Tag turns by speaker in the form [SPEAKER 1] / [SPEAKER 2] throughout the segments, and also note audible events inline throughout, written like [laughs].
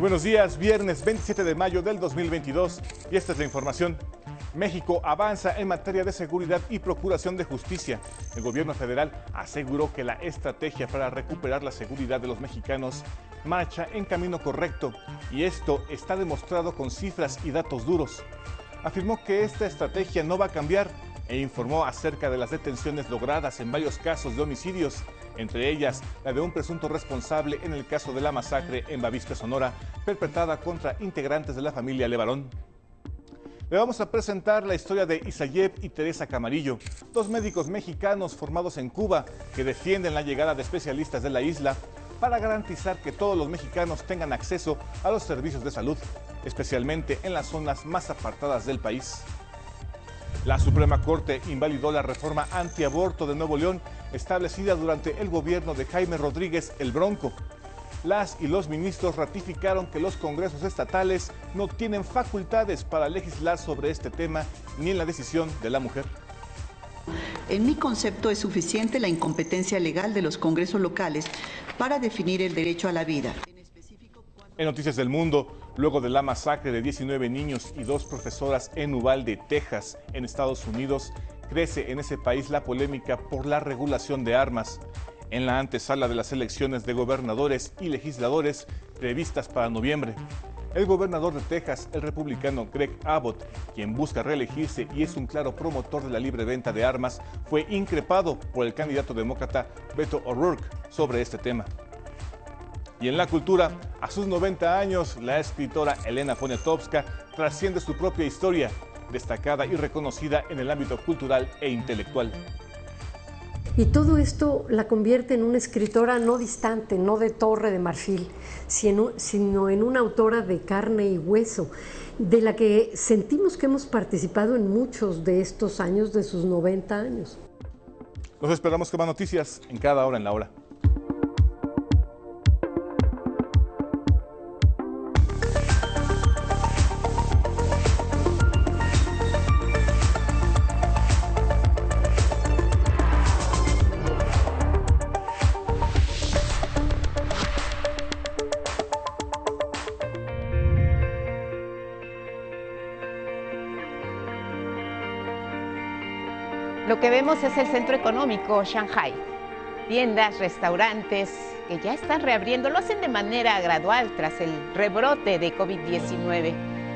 [SPEAKER 1] Muy buenos días, viernes 27 de mayo del 2022 y esta es la información. México avanza en materia de seguridad y procuración de justicia. El gobierno federal aseguró que la estrategia para recuperar la seguridad de los mexicanos marcha en camino correcto y esto está demostrado con cifras y datos duros. Afirmó que esta estrategia no va a cambiar e informó acerca de las detenciones logradas en varios casos de homicidios entre ellas la de un presunto responsable en el caso de la masacre en Bavispe, Sonora, perpetrada contra integrantes de la familia Levarón. Le vamos a presentar la historia de Isayev y Teresa Camarillo, dos médicos mexicanos formados en Cuba que defienden la llegada de especialistas de la isla para garantizar que todos los mexicanos tengan acceso a los servicios de salud, especialmente en las zonas más apartadas del país. La Suprema Corte invalidó la reforma antiaborto de Nuevo León establecida durante el gobierno de Jaime Rodríguez el Bronco. Las y los ministros ratificaron que los congresos estatales no tienen facultades para legislar sobre este tema ni en la decisión de la mujer.
[SPEAKER 2] En mi concepto es suficiente la incompetencia legal de los congresos locales para definir el derecho a la vida.
[SPEAKER 1] En Noticias del Mundo, luego de la masacre de 19 niños y dos profesoras en Uvalde, Texas, en Estados Unidos, crece en ese país la polémica por la regulación de armas. En la antesala de las elecciones de gobernadores y legisladores previstas para noviembre, el gobernador de Texas, el republicano Greg Abbott, quien busca reelegirse y es un claro promotor de la libre venta de armas, fue increpado por el candidato demócrata Beto O'Rourke sobre este tema. Y en la cultura, a sus 90 años, la escritora Elena Poniatowska trasciende su propia historia destacada y reconocida en el ámbito cultural e intelectual.
[SPEAKER 3] Y todo esto la convierte en una escritora no distante, no de torre de marfil, sino en una autora de carne y hueso, de la que sentimos que hemos participado en muchos de estos años de sus 90 años.
[SPEAKER 1] Los esperamos con más noticias en cada hora en la hora.
[SPEAKER 4] Lo que vemos es el centro económico Shanghai. Tiendas, restaurantes que ya están reabriendo, lo hacen de manera gradual tras el rebrote de COVID-19.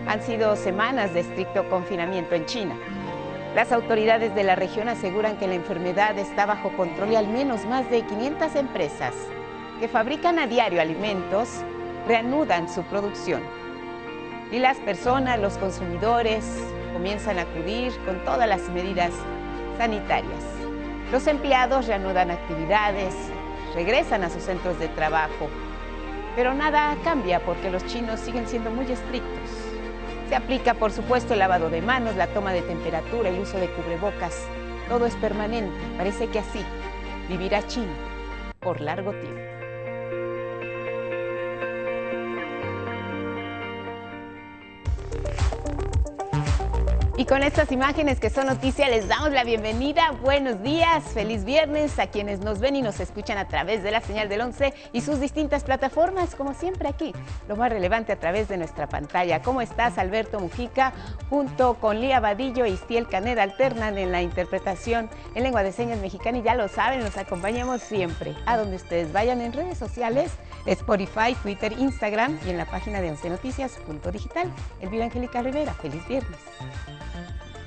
[SPEAKER 4] Han sido semanas de estricto confinamiento en China. Las autoridades de la región aseguran que la enfermedad está bajo control y al menos más de 500 empresas que fabrican a diario alimentos reanudan su producción. Y las personas, los consumidores, comienzan a acudir con todas las medidas sanitarias. Los empleados reanudan actividades, regresan a sus centros de trabajo, pero nada cambia porque los chinos siguen siendo muy estrictos. Se aplica, por supuesto, el lavado de manos, la toma de temperatura, el uso de cubrebocas. Todo es permanente. Parece que así vivirá China por largo tiempo. Y con estas imágenes que son noticias les damos la bienvenida. Buenos días, feliz viernes a quienes nos ven y nos escuchan a través de la señal del 11 y sus distintas plataformas, como siempre aquí, lo más relevante a través de nuestra pantalla. ¿Cómo estás, Alberto Mujica? Junto con Lía Vadillo y Stiel Caneda alternan en la interpretación en lengua de señas mexicana y ya lo saben, nos acompañamos siempre a donde ustedes vayan en redes sociales, Spotify, Twitter, Instagram y en la página de 11 noticias.digital. Elvira Angélica Rivera, feliz viernes.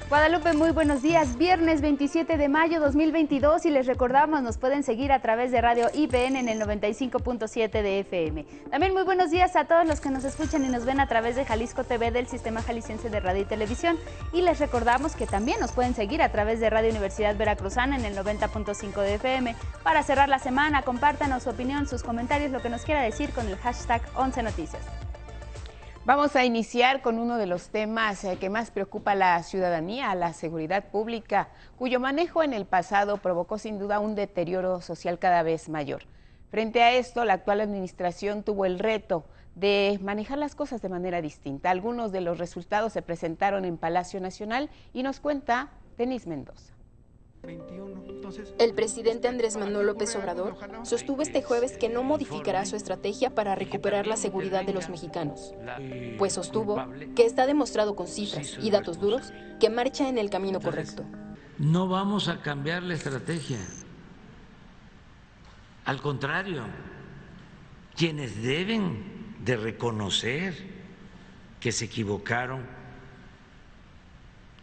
[SPEAKER 5] Guadalupe, muy buenos días. Viernes 27 de mayo 2022 y les recordamos, nos pueden seguir a través de Radio IPN en el 95.7 de FM. También muy buenos días a todos los que nos escuchan y nos ven a través de Jalisco TV del Sistema Jalisciense de Radio y Televisión. Y les recordamos que también nos pueden seguir a través de Radio Universidad Veracruzana en el 90.5 de FM. Para cerrar la semana, compártanos su opinión, sus comentarios, lo que nos quiera decir con el hashtag 11 Noticias.
[SPEAKER 4] Vamos a iniciar con uno de los temas eh, que más preocupa a la ciudadanía, la seguridad pública, cuyo manejo en el pasado provocó sin duda un deterioro social cada vez mayor. Frente a esto, la actual administración tuvo el reto de manejar las cosas de manera distinta. Algunos de los resultados se presentaron en Palacio Nacional y nos cuenta Denis Mendoza.
[SPEAKER 6] El presidente Andrés Manuel López Obrador sostuvo este jueves que no modificará su estrategia para recuperar la seguridad de los mexicanos, pues sostuvo que está demostrado con cifras y datos duros que marcha en el camino correcto.
[SPEAKER 7] No vamos a cambiar la estrategia. Al contrario, quienes deben de reconocer que se equivocaron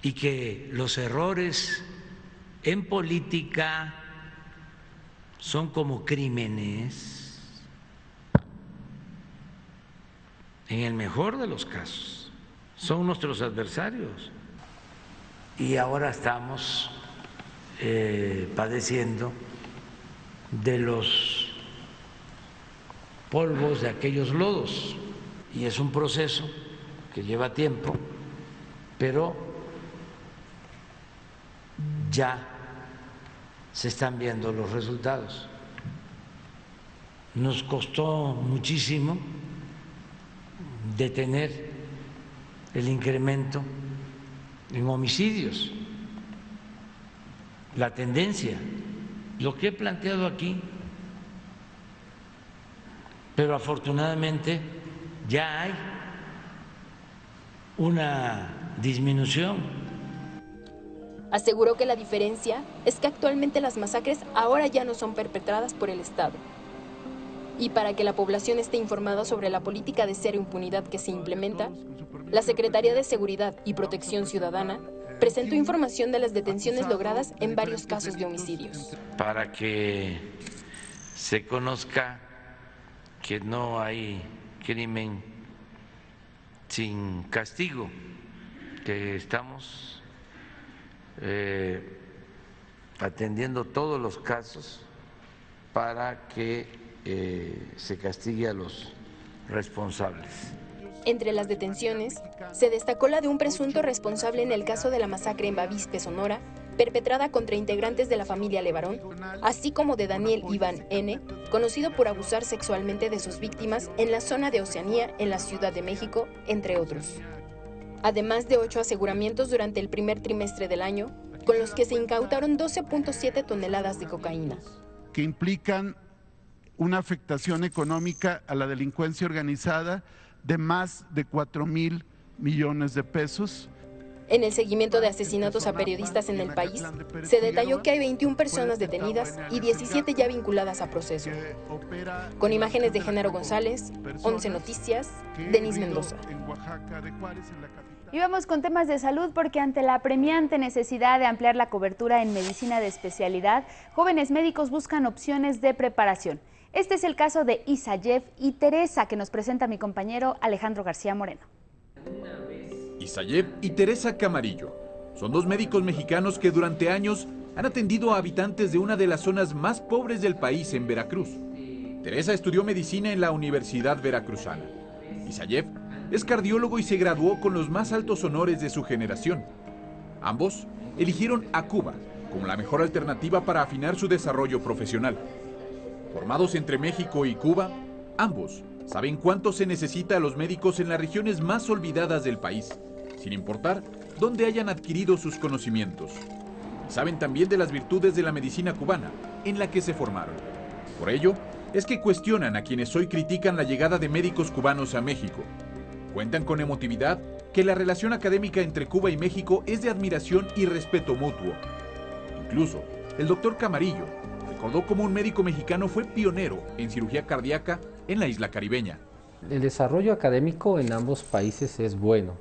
[SPEAKER 7] y que los errores en política son como crímenes, en el mejor de los casos, son nuestros adversarios. Y ahora estamos eh, padeciendo de los polvos de aquellos lodos. Y es un proceso que lleva tiempo, pero ya se están viendo los resultados. Nos costó muchísimo detener el incremento en homicidios, la tendencia, lo que he planteado aquí, pero afortunadamente ya hay una disminución
[SPEAKER 6] Aseguró que la diferencia es que actualmente las masacres ahora ya no son perpetradas por el Estado. Y para que la población esté informada sobre la política de cero impunidad que se implementa, la Secretaría de Seguridad y Protección Ciudadana presentó información de las detenciones logradas en varios casos de homicidios.
[SPEAKER 7] Para que se conozca que no hay crimen sin castigo, que estamos eh, atendiendo todos los casos para que eh, se castigue a los responsables.
[SPEAKER 6] Entre las detenciones, se destacó la de un presunto responsable en el caso de la masacre en Bavispe, Sonora, perpetrada contra integrantes de la familia Levarón, así como de Daniel Iván N., conocido por abusar sexualmente de sus víctimas en la zona de Oceanía, en la Ciudad de México, entre otros además de ocho aseguramientos durante el primer trimestre del año, con los que se incautaron 12.7 toneladas de cocaína.
[SPEAKER 8] Que implican una afectación económica a la delincuencia organizada de más de 4 mil millones de pesos
[SPEAKER 6] en el seguimiento de asesinatos a periodistas en el país, se detalló que hay 21 personas detenidas y 17 ya vinculadas a proceso. Con imágenes de Género González, 11 Noticias, Denis Mendoza.
[SPEAKER 5] Y vamos con temas de salud porque ante la premiante necesidad de ampliar la cobertura en medicina de especialidad, jóvenes médicos buscan opciones de preparación. Este es el caso de Isayev y Teresa que nos presenta mi compañero Alejandro García Moreno.
[SPEAKER 9] Isayev y Teresa Camarillo son dos médicos mexicanos que durante años han atendido a habitantes de una de las zonas más pobres del país en Veracruz. Teresa estudió medicina en la Universidad Veracruzana. Isayev es cardiólogo y se graduó con los más altos honores de su generación. Ambos eligieron a Cuba como la mejor alternativa para afinar su desarrollo profesional. Formados entre México y Cuba, ambos saben cuánto se necesita a los médicos en las regiones más olvidadas del país sin importar dónde hayan adquirido sus conocimientos. Saben también de las virtudes de la medicina cubana, en la que se formaron. Por ello, es que cuestionan a quienes hoy critican la llegada de médicos cubanos a México. Cuentan con emotividad que la relación académica entre Cuba y México es de admiración y respeto mutuo. Incluso, el doctor Camarillo recordó cómo un médico mexicano fue pionero en cirugía cardíaca en la isla caribeña.
[SPEAKER 10] El desarrollo académico en ambos países es bueno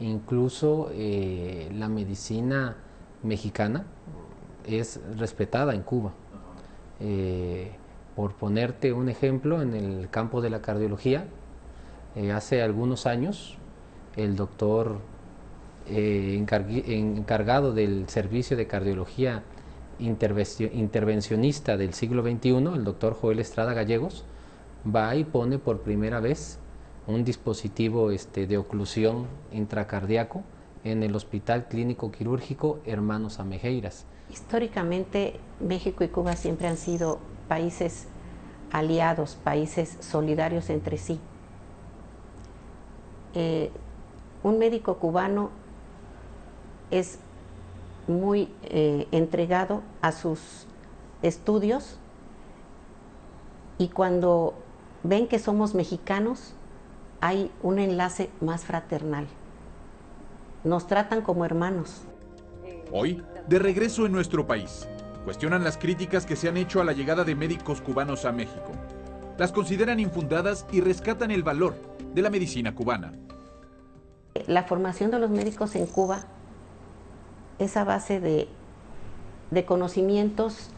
[SPEAKER 10] incluso eh, la medicina mexicana es respetada en Cuba. Eh, por ponerte un ejemplo, en el campo de la cardiología, eh, hace algunos años el doctor encargado del servicio de cardiología intervencionista del siglo XXI, el doctor Joel Estrada Gallegos, va y pone por primera vez un dispositivo este, de oclusión intracardíaco en el Hospital Clínico Quirúrgico Hermanos Amejeiras.
[SPEAKER 11] Históricamente México y Cuba siempre han sido países aliados, países solidarios entre sí. Eh, un médico cubano es muy eh, entregado a sus estudios y cuando ven que somos mexicanos hay un enlace más fraternal. Nos tratan como hermanos.
[SPEAKER 9] Hoy, de regreso en nuestro país, cuestionan las críticas que se han hecho a la llegada de médicos cubanos a México. Las consideran infundadas y rescatan el valor de la medicina cubana.
[SPEAKER 11] La formación de los médicos en Cuba es a base de, conocimientos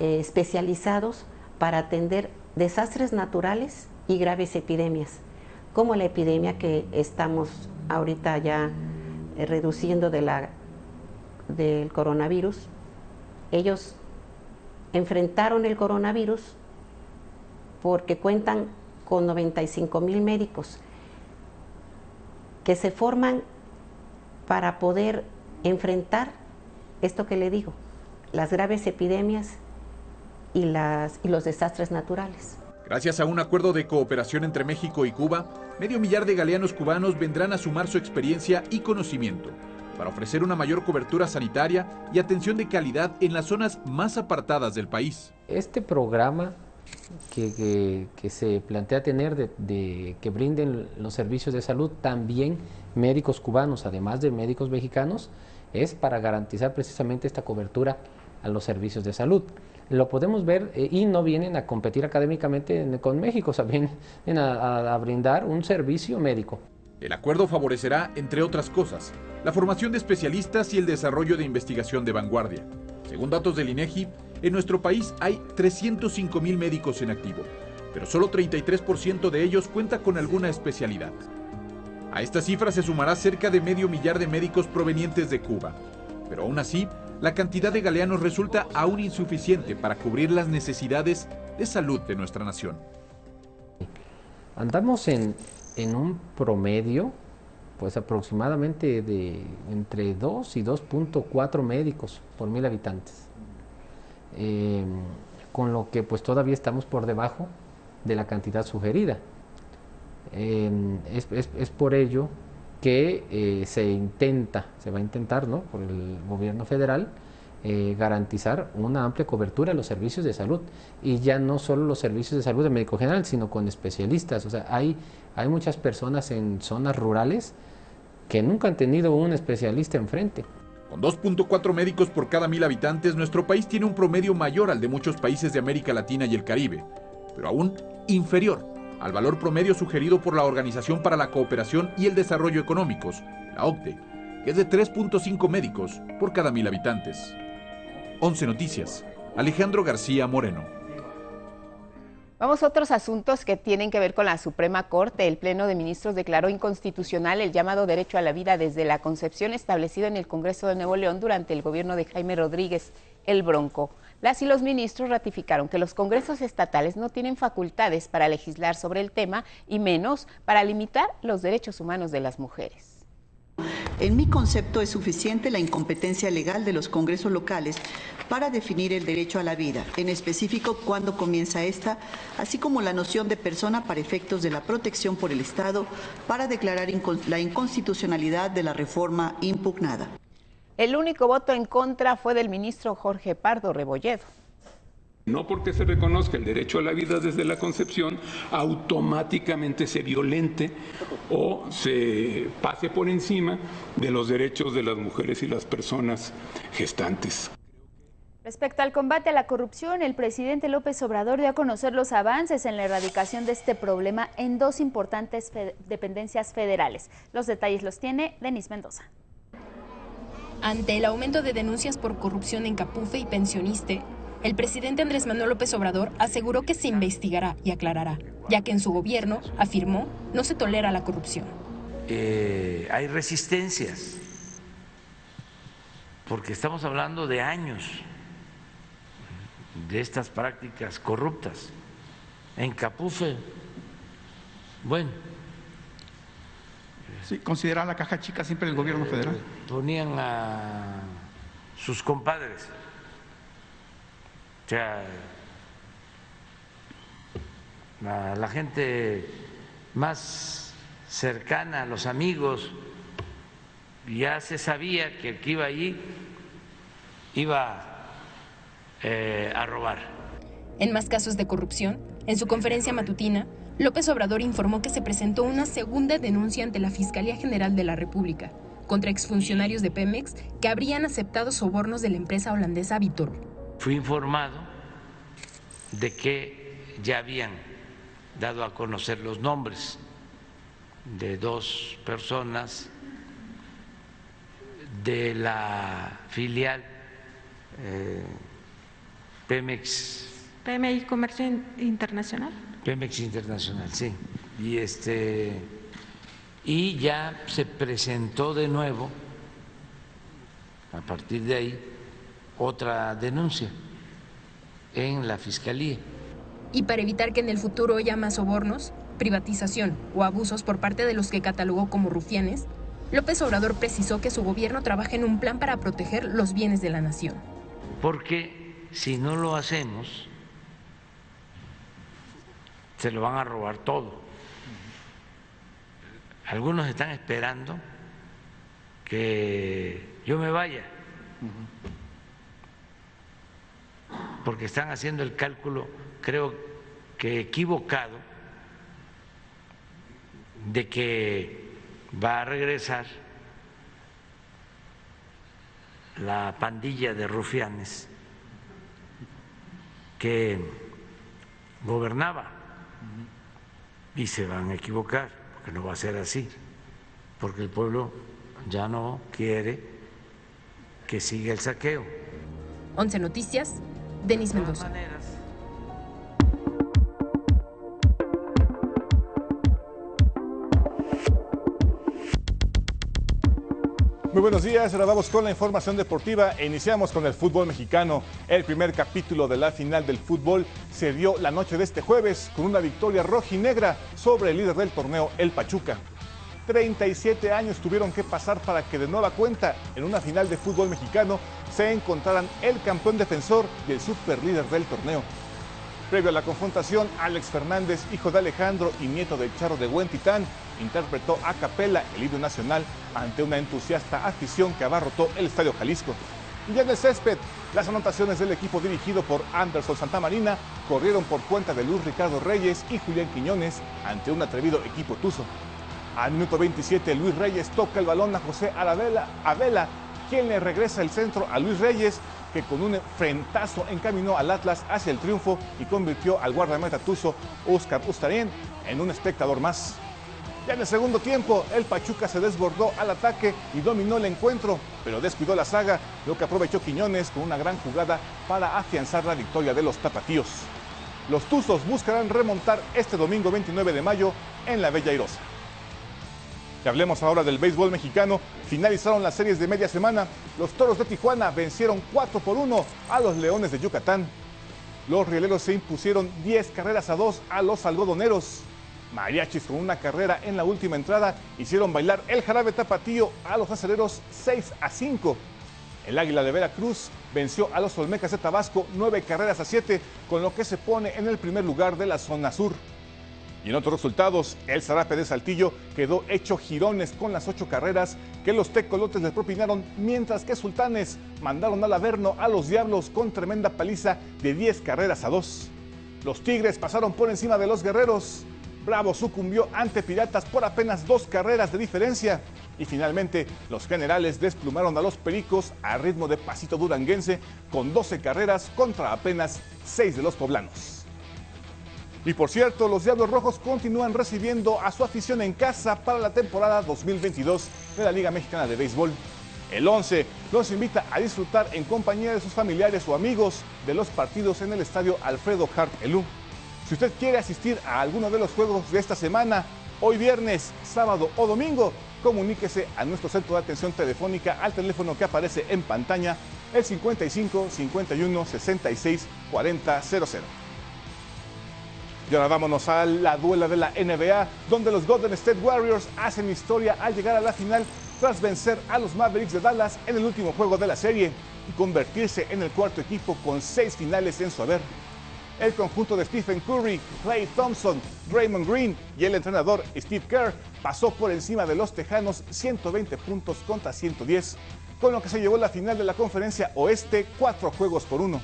[SPEAKER 11] eh, especializados para atender desastres naturales y graves epidemias, como la epidemia que estamos ahorita ya eh, reduciendo de la, del coronavirus. Ellos enfrentaron el coronavirus porque cuentan con 95 mil médicos que se forman para poder enfrentar esto que le digo, las graves epidemias y, las, y los desastres naturales.
[SPEAKER 9] Gracias a un acuerdo de cooperación entre México y Cuba, medio millar de galeanos cubanos vendrán a sumar su experiencia y conocimiento para ofrecer una mayor cobertura sanitaria y atención de calidad en las zonas más apartadas del país.
[SPEAKER 10] Este programa que, se plantea tener de, que brinden los servicios de salud también médicos cubanos, además de médicos mexicanos, es para garantizar precisamente esta cobertura a los servicios de salud. Lo podemos ver eh, y no vienen a competir académicamente con México, o sea, vienen a brindar un servicio médico.
[SPEAKER 9] El acuerdo favorecerá, entre otras cosas, la formación de especialistas y el desarrollo de investigación de vanguardia. Según datos del INEGI, en nuestro país hay 305 mil médicos en activo, pero solo 33% de ellos cuenta con alguna especialidad. A esta cifra se sumará cerca de medio millar de médicos provenientes de Cuba, pero aún así, la cantidad de galeanos resulta aún insuficiente para cubrir las necesidades de salud de nuestra nación.
[SPEAKER 10] Andamos en, un promedio, pues aproximadamente de entre 2 y 2.4 médicos por mil habitantes. Eh, con lo que pues todavía estamos por debajo de la cantidad sugerida. Eh, es, por ello que eh, se intenta, se va a intentar ¿no? por el gobierno federal, garantizar una amplia cobertura de los servicios de salud y ya no solo los servicios de salud de médico general, sino con especialistas. O sea, hay hay muchas personas en zonas rurales que nunca han tenido un especialista enfrente.
[SPEAKER 9] Con 2.4 médicos por cada mil habitantes, nuestro país tiene un promedio mayor al de muchos países de América Latina y el Caribe, pero aún inferior al valor promedio sugerido por la Organización para la Cooperación y el Desarrollo Económicos, la OCDE, que es de 3.5 médicos por cada mil habitantes. 11 Noticias. Alejandro García Moreno.
[SPEAKER 4] Vamos a otros asuntos que tienen que ver con la Suprema Corte. El Pleno de Ministros declaró inconstitucional el llamado derecho a la vida desde la concepción establecido en el Congreso de Nuevo León durante el gobierno de Jaime Rodríguez, el Bronco. Las y los ministros ratificaron que los congresos estatales no tienen facultades para legislar sobre el tema y menos para limitar los derechos humanos de las mujeres.
[SPEAKER 2] En mi concepto es suficiente la incompetencia legal de los congresos locales para definir el derecho a la vida, en específico cuándo comienza esta, así como la noción de persona para efectos de la protección por el Estado para declarar la inconstitucionalidad de la reforma impugnada.
[SPEAKER 4] El único voto en contra fue del ministro Jorge Pardo Rebolledo.
[SPEAKER 12] No porque se reconozca el derecho a la vida desde la concepción, automáticamente se violente o se pase por encima de los derechos de las mujeres y las personas gestantes.
[SPEAKER 5] Respecto al combate a la corrupción, el presidente López Obrador dio a conocer los avances en la erradicación de este problema en dos importantes dependencias federales. Los detalles los tiene Denis Mendoza.
[SPEAKER 6] Ante el aumento de denuncias por corrupción en Capufe y Pensioniste, el presidente Andrés Manuel López Obrador aseguró que se investigará y aclarará, ya que en su gobierno, afirmó, no se tolera la corrupción.
[SPEAKER 7] Eh, hay resistencias, porque estamos hablando de años de estas prácticas corruptas. En Capufe, bueno.
[SPEAKER 13] Sí, considera la caja chica siempre el gobierno federal.
[SPEAKER 7] Ponían a sus compadres o sea, la gente más cercana, los amigos, ya se sabía que el que iba allí iba eh, a robar.
[SPEAKER 6] En más casos de corrupción, en su conferencia matutina, López Obrador informó que se presentó una segunda denuncia ante la Fiscalía General de la República contra exfuncionarios de Pemex que habrían aceptado sobornos de la empresa holandesa Vitor.
[SPEAKER 7] Fui informado de que ya habían dado a conocer los nombres de dos personas de la filial eh, Pemex.
[SPEAKER 14] PMI Comercio Internacional.
[SPEAKER 7] Pemex Internacional, sí. Y este y ya se presentó de nuevo a partir de ahí otra denuncia en la fiscalía.
[SPEAKER 6] Y para evitar que en el futuro haya más sobornos, privatización o abusos por parte de los que catalogó como rufianes, López Obrador precisó que su gobierno trabaja en un plan para proteger los bienes de la nación.
[SPEAKER 7] Porque si no lo hacemos, se lo van a robar todo. Algunos están esperando que yo me vaya, porque están haciendo el cálculo, creo que equivocado, de que va a regresar la pandilla de rufianes que gobernaba y se van a equivocar, porque no va a ser así, porque el pueblo ya no quiere que siga el saqueo.
[SPEAKER 6] 11 Noticias, Denis Mendoza.
[SPEAKER 1] Muy buenos días, ahora vamos con la información deportiva e iniciamos con el fútbol mexicano. El primer capítulo de la final del fútbol se dio la noche de este jueves con una victoria rojinegra sobre el líder del torneo, el Pachuca. 37 años tuvieron que pasar para que de nueva cuenta en una final de fútbol mexicano se encontraran el campeón defensor y el superlíder del torneo. Previo a la confrontación, Alex Fernández, hijo de Alejandro y nieto del charro de Huentitán, interpretó a capela el himno nacional ante una entusiasta afición que abarrotó el Estadio Jalisco. Y en el césped, las anotaciones del equipo dirigido por Anderson Santamarina corrieron por cuenta de Luis Ricardo Reyes y Julián Quiñones ante un atrevido equipo tuzo. Al minuto 27, Luis Reyes toca el balón a José Aravela, Avela, quien le regresa el centro a Luis Reyes, que con un frentazo encaminó al Atlas hacia el triunfo y convirtió al guardameta tuzo Oscar Ustarien en un espectador más. Ya en el segundo tiempo, el Pachuca se desbordó al ataque y dominó el encuentro, pero descuidó la saga, lo que aprovechó Quiñones con una gran jugada para afianzar la victoria de los tapatíos. Los Tuzos buscarán remontar este domingo 29 de mayo en la Bella Airosa. Y hablemos ahora del béisbol mexicano. Finalizaron las series de media semana. Los Toros de Tijuana vencieron 4 por 1 a los Leones de Yucatán. Los rieleros se impusieron 10 carreras a 2 a los algodoneros. Mariachis con una carrera en la última entrada hicieron bailar el jarabe tapatío a los aceleros 6 a 5. El Águila de Veracruz venció a los Olmecas de Tabasco 9 carreras a 7, con lo que se pone en el primer lugar de la zona sur. Y en otros resultados, el Zarape de Saltillo quedó hecho girones con las ocho carreras que los tecolotes le propinaron, mientras que Sultanes mandaron al Averno a los Diablos con tremenda paliza de 10 carreras a 2. Los Tigres pasaron por encima de los Guerreros. Bravo sucumbió ante Piratas por apenas dos carreras de diferencia. Y finalmente, los generales desplumaron a los Pericos a ritmo de pasito duranguense con 12 carreras contra apenas 6 de los poblanos. Y por cierto, los Diablos Rojos continúan recibiendo a su afición en casa para la temporada 2022 de la Liga Mexicana de Béisbol. El 11 los invita a disfrutar en compañía de sus familiares o amigos de los partidos en el estadio Alfredo Hart Elú. Si usted quiere asistir a alguno de los juegos de esta semana, hoy viernes, sábado o domingo, comuníquese a nuestro centro de atención telefónica al teléfono que aparece en pantalla, el 55 51 66 40 00. Y ahora vámonos a la duela de la NBA, donde los Golden State Warriors hacen historia al llegar a la final tras vencer a los Mavericks de Dallas en el último juego de la serie y convertirse en el cuarto equipo con seis finales en su haber. El conjunto de Stephen Curry, Clay Thompson, Draymond Green y el entrenador Steve Kerr pasó por encima de los Tejanos 120 puntos contra 110 con lo que se llevó la final de la conferencia oeste cuatro juegos por uno.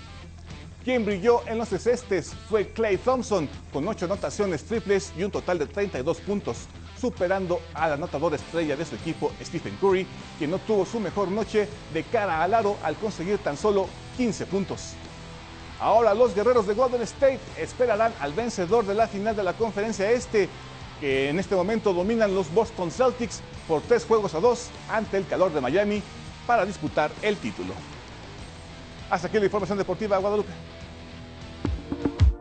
[SPEAKER 1] Quien brilló en los cestes fue Clay Thompson con ocho anotaciones triples y un total de 32 puntos, superando al anotador estrella de su equipo Stephen Curry, quien no tuvo su mejor noche de cara al aro al conseguir tan solo 15 puntos. Ahora los guerreros de Golden State esperarán al vencedor de la final de la conferencia este, que en este momento dominan los Boston Celtics por tres juegos a dos ante el calor de Miami para disputar el título. Hasta aquí la información deportiva, Guadalupe. you.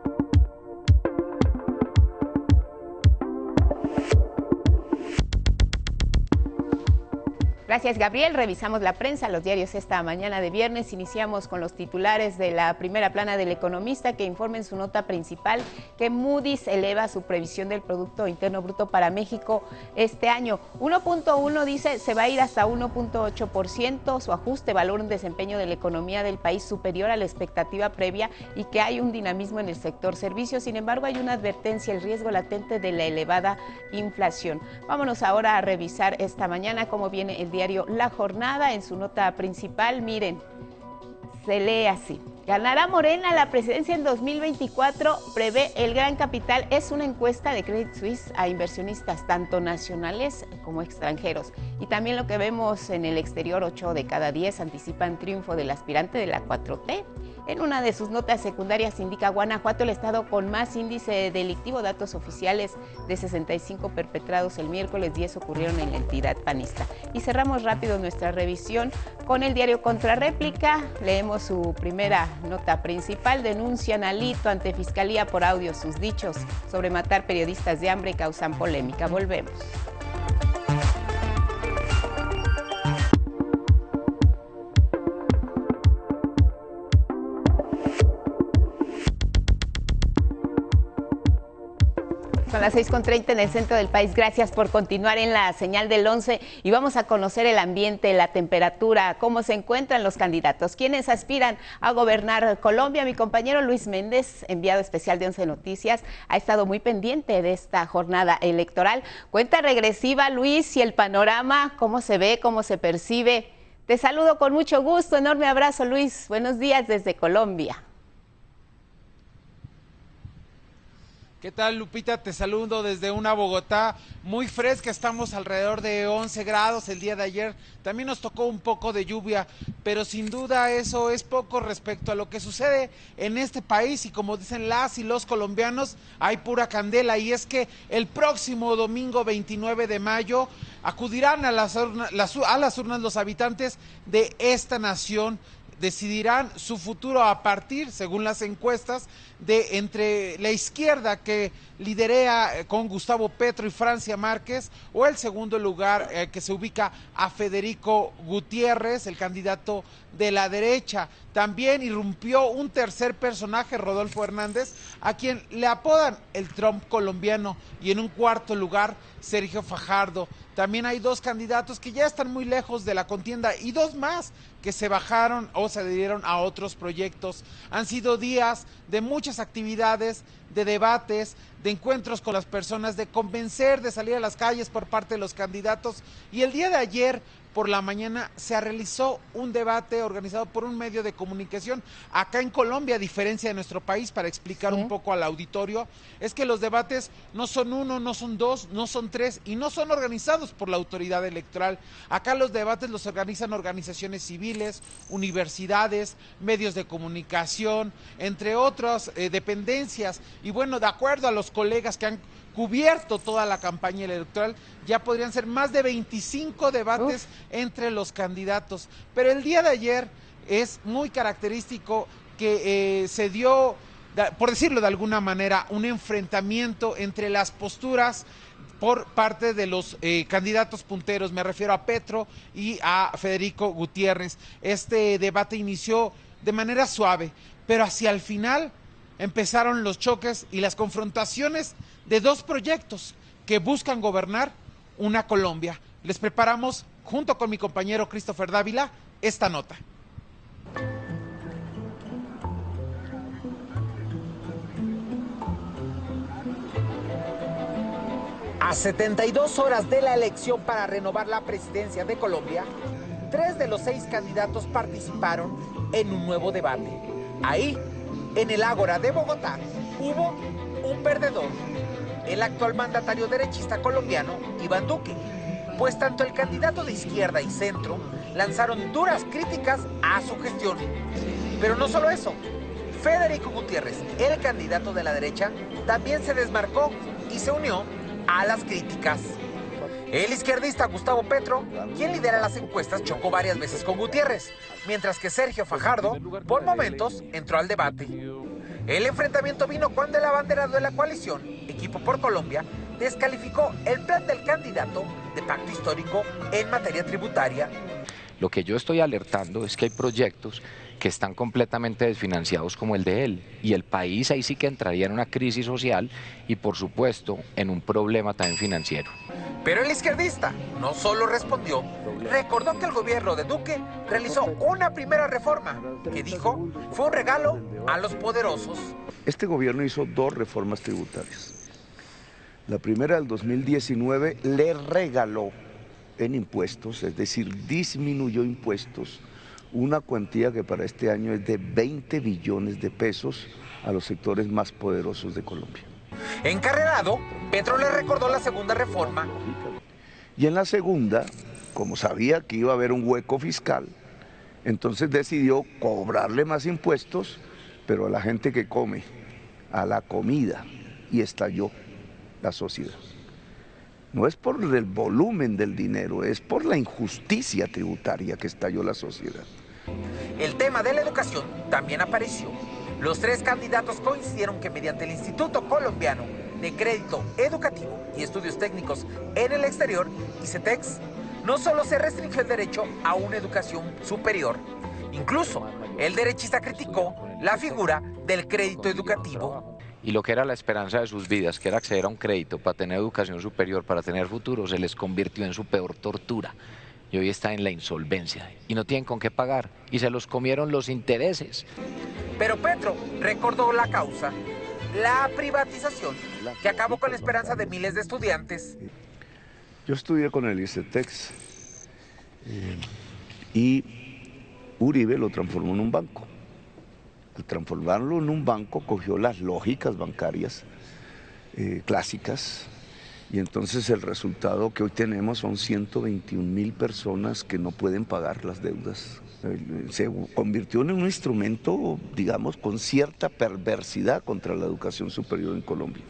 [SPEAKER 4] Gracias, Gabriel. Revisamos la prensa, los diarios esta mañana de viernes. Iniciamos con los titulares de la primera plana del economista que informa en su nota principal que Moody's eleva su previsión del Producto Interno Bruto para México este año. 1.1 dice se va a ir hasta 1.8%. Su ajuste valora un desempeño de la economía del país superior a la expectativa previa y que hay un dinamismo en el sector servicios. Sin embargo, hay una advertencia, el riesgo latente de la elevada inflación. Vámonos ahora a revisar esta mañana cómo viene el día la Jornada en su nota principal. Miren, se lee así. ¿Ganará Morena la presidencia en 2024? Prevé el Gran Capital. Es una encuesta de Credit Suisse a inversionistas, tanto nacionales como extranjeros. Y también lo que vemos en el exterior, 8 de cada 10 anticipan triunfo del aspirante de la 4T. En una de sus notas secundarias indica Guanajuato el estado con más índice delictivo, datos oficiales de 65 perpetrados el miércoles, 10 ocurrieron en la entidad panista. Y cerramos rápido nuestra revisión con el diario Contrarréplica. Leemos su primera nota principal. Denuncian a Lito ante Fiscalía por audio. Sus dichos sobre matar periodistas de hambre causan polémica. Volvemos. Son las 6.30 en el centro del país. Gracias por continuar en la señal del 11 y vamos a conocer el ambiente, la temperatura, cómo se encuentran los candidatos, quienes aspiran a gobernar Colombia. Mi compañero Luis Méndez, enviado especial de 11 Noticias, ha estado muy pendiente de esta jornada electoral. Cuenta regresiva, Luis, y el panorama, cómo se ve, cómo se percibe. Te saludo con mucho gusto. Enorme abrazo, Luis. Buenos días desde Colombia.
[SPEAKER 15] ¿Qué tal, Lupita? Te saludo desde una Bogotá muy fresca. Estamos alrededor de 11 grados el día de ayer. También nos tocó un poco de lluvia, pero sin duda eso es poco respecto a lo que sucede en este país. Y como dicen las y los colombianos, hay pura candela. Y es que el próximo domingo 29 de mayo acudirán a las, a las urnas los habitantes de esta nación decidirán su futuro a partir, según las encuestas, de entre la izquierda que liderea eh, con Gustavo Petro y Francia Márquez o el segundo lugar eh, que se ubica a Federico Gutiérrez, el candidato de la derecha. También irrumpió un tercer personaje, Rodolfo Hernández, a quien le apodan el Trump colombiano y en un cuarto lugar Sergio Fajardo. También hay dos candidatos que ya están muy lejos de la contienda y dos más que se bajaron o se adhirieron a otros proyectos. Han sido días de muchas actividades, de debates, de encuentros con las personas, de convencer, de salir a las calles por parte de los candidatos. Y el día de ayer por la mañana se realizó un debate organizado por un medio de comunicación acá en Colombia, a diferencia de nuestro país, para explicar un poco al auditorio, es que los debates no son uno, no son dos, no son tres y no son organizados por la autoridad electoral. Acá los debates los organizan organizaciones civiles, universidades, medios de comunicación, entre otras eh, dependencias. Y bueno, de acuerdo a los colegas que han cubierto toda la campaña electoral, ya podrían ser más de 25 debates entre los candidatos. Pero el día de ayer es muy característico que eh, se dio, por decirlo de alguna manera, un enfrentamiento entre las posturas por parte de los eh, candidatos punteros, me refiero a Petro y a Federico Gutiérrez. Este debate inició de manera suave, pero hacia el final empezaron los choques y las confrontaciones de dos proyectos que buscan gobernar una Colombia. Les preparamos, junto con mi compañero Christopher Dávila, esta nota.
[SPEAKER 16] A 72 horas de la elección para renovar la presidencia de Colombia, tres de los seis candidatos participaron en un nuevo debate. Ahí, en el Ágora de Bogotá, hubo un perdedor, el actual mandatario derechista colombiano, Iván Duque, pues tanto el candidato de izquierda y centro lanzaron duras críticas a su gestión. Pero no solo eso, Federico Gutiérrez, el candidato de la derecha, también se desmarcó y se unió a las críticas. El izquierdista Gustavo Petro, quien lidera las encuestas, chocó varias veces con Gutiérrez, mientras que Sergio Fajardo, por momentos, entró al debate. El enfrentamiento vino cuando el abanderado de la coalición, Equipo por Colombia, descalificó el plan del candidato de pacto histórico en materia tributaria.
[SPEAKER 17] Lo que yo estoy alertando es que hay proyectos que están completamente desfinanciados como el de él. Y el país ahí sí que entraría en una crisis social y por supuesto en un problema también financiero.
[SPEAKER 16] Pero el izquierdista no solo respondió, recordó que el gobierno de Duque realizó una primera reforma que dijo fue un regalo a los poderosos.
[SPEAKER 18] Este gobierno hizo dos reformas tributarias. La primera del 2019 le regaló en impuestos, es decir, disminuyó impuestos, una cuantía que para este año es de 20 billones de pesos a los sectores más poderosos de Colombia.
[SPEAKER 16] Encarrerado, Petro le recordó la segunda reforma.
[SPEAKER 18] Y en la segunda, como sabía que iba a haber un hueco fiscal, entonces decidió cobrarle más impuestos, pero a la gente que come, a la comida, y estalló la sociedad. No es por el volumen del dinero, es por la injusticia tributaria que estalló la sociedad.
[SPEAKER 16] El tema de la educación también apareció. Los tres candidatos coincidieron que mediante el Instituto Colombiano de Crédito Educativo y Estudios Técnicos en el Exterior, ICETEX, no solo se restringió el derecho a una educación superior, incluso el derechista criticó la figura del crédito educativo.
[SPEAKER 17] Y lo que era la esperanza de sus vidas, que era acceder a un crédito para tener educación superior, para tener futuro, se les convirtió en su peor tortura y hoy está en la insolvencia y no tienen con qué pagar y se los comieron los intereses.
[SPEAKER 16] Pero Petro recordó la causa, la privatización que acabó con la esperanza de miles de estudiantes.
[SPEAKER 18] Yo estudié con el ICETEX eh, y Uribe lo transformó en un banco. Al transformarlo en un banco cogió las lógicas bancarias eh, clásicas y entonces el resultado que hoy tenemos son 121 mil personas que no pueden pagar las deudas. Se convirtió en un instrumento, digamos, con cierta perversidad contra la educación superior en Colombia.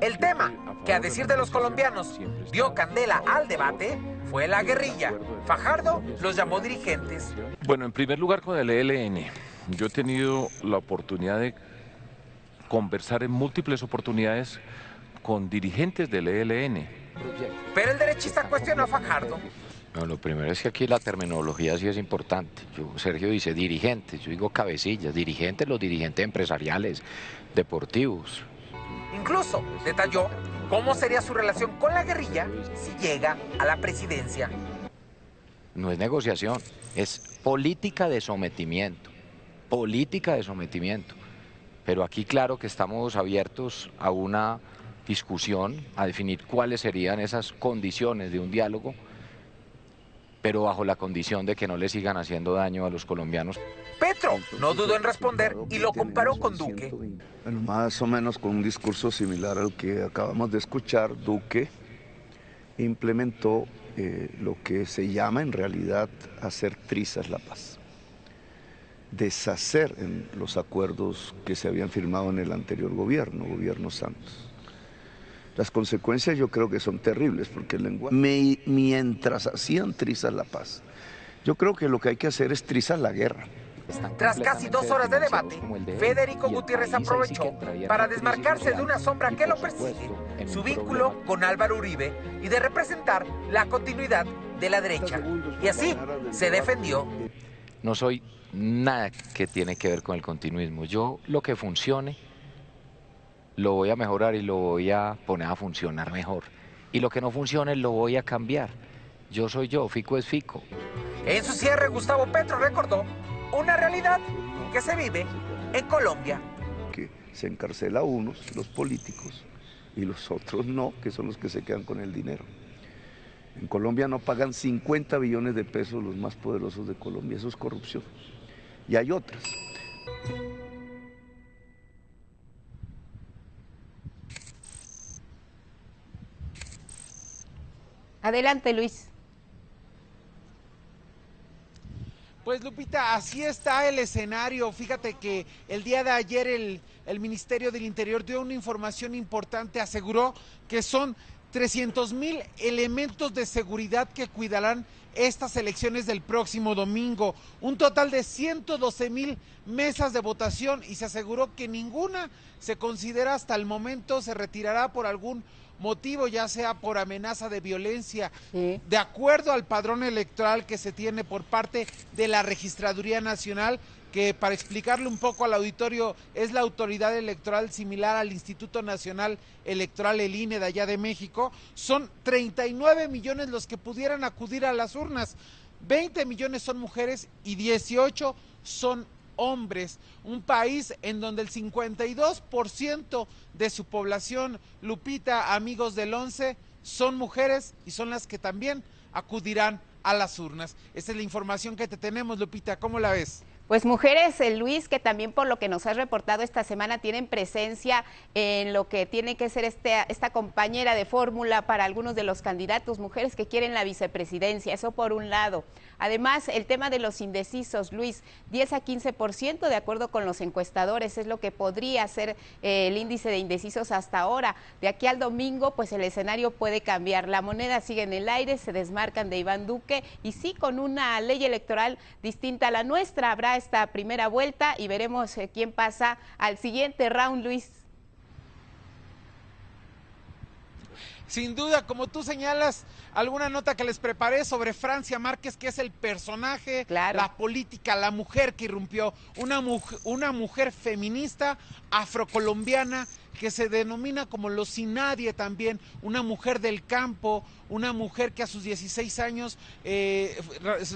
[SPEAKER 16] El tema que a decir de los colombianos dio candela al debate fue la guerrilla. Fajardo los llamó dirigentes.
[SPEAKER 19] Bueno, en primer lugar con el ELN. Yo he tenido la oportunidad de conversar en múltiples oportunidades con dirigentes del ELN.
[SPEAKER 16] Pero el derechista cuestionó a Fajardo.
[SPEAKER 17] No, lo primero es que aquí la terminología sí es importante. Yo, Sergio dice dirigentes, yo digo cabecillas, dirigentes, los dirigentes empresariales, deportivos.
[SPEAKER 16] Incluso detalló cómo sería su relación con la guerrilla si llega a la presidencia.
[SPEAKER 17] No es negociación, es política de sometimiento, política de sometimiento. Pero aquí claro que estamos abiertos a una discusión, a definir cuáles serían esas condiciones de un diálogo, pero bajo la condición de que no le sigan haciendo daño a los colombianos.
[SPEAKER 16] Petro no dudó en responder y lo comparó con Duque.
[SPEAKER 18] Bueno, más o menos con un discurso similar al que acabamos de escuchar, Duque implementó eh, lo que se llama en realidad hacer trizas la paz deshacer en los acuerdos que se habían firmado en el anterior gobierno, gobierno Santos. Las consecuencias yo creo que son terribles, porque el lenguaje, mientras hacían trizas la paz, yo creo que lo que hay que hacer es trizar la guerra.
[SPEAKER 16] Tras casi dos horas de debate, Federico Gutiérrez aprovechó para desmarcarse de una sombra que lo persigue, su vínculo con Álvaro Uribe y de representar la continuidad de la derecha. Y así se defendió.
[SPEAKER 17] No soy nada que tiene que ver con el continuismo. Yo lo que funcione lo voy a mejorar y lo voy a poner a funcionar mejor. Y lo que no funcione lo voy a cambiar. Yo soy yo, Fico es Fico.
[SPEAKER 16] En su cierre, Gustavo Petro recordó una realidad que se vive en Colombia.
[SPEAKER 18] Que se encarcela a unos, los políticos, y los otros no, que son los que se quedan con el dinero. En Colombia no pagan 50 billones de pesos los más poderosos de Colombia, eso es corrupción. Y hay otras.
[SPEAKER 4] Adelante, Luis.
[SPEAKER 15] Pues Lupita, así está el escenario. Fíjate que el día de ayer el, el, Ministerio del Interior dio una información importante, aseguró que son 300 mil elementos de seguridad que cuidarán estas elecciones del próximo domingo. Un total de 112 mil mesas de votación y se aseguró que ninguna se considera hasta el momento se retirará por algún motivo, ya sea por amenaza de violencia, sí. de acuerdo al padrón electoral que se tiene por parte de la Registraduría Nacional, que para explicarle un poco al auditorio es la autoridad electoral similar al Instituto Nacional Electoral, el INE de allá de México, son 39 millones los que pudieran acudir a las urnas, 20 millones son mujeres y 18 son hombres, un país en donde el 52% de su población, Lupita, amigos del 11, son mujeres y son las que también acudirán a las urnas. Esa es la información que te tenemos, Lupita, ¿cómo la ves?
[SPEAKER 4] Pues mujeres, eh, Luis, que también por lo que nos has reportado esta semana tienen presencia en lo que tiene que ser este, esta compañera de fórmula para algunos de los candidatos, mujeres que quieren la vicepresidencia, eso por un lado. Además, el tema de los indecisos, Luis, 10 a 15% de acuerdo con los encuestadores es lo que podría ser eh, el índice de indecisos hasta ahora. De aquí al domingo, pues el escenario puede cambiar. La moneda sigue en el aire, se desmarcan de Iván Duque y sí con una ley electoral distinta a la nuestra. Habrá esta primera vuelta y veremos eh, quién pasa al siguiente round, Luis.
[SPEAKER 15] Sin duda, como tú señalas, alguna nota que les preparé sobre Francia Márquez, que es el personaje,
[SPEAKER 4] claro.
[SPEAKER 15] la política, la mujer que irrumpió, una, una mujer feminista afrocolombiana que se denomina como lo sin nadie también, una mujer del campo, una mujer que a sus 16 años eh,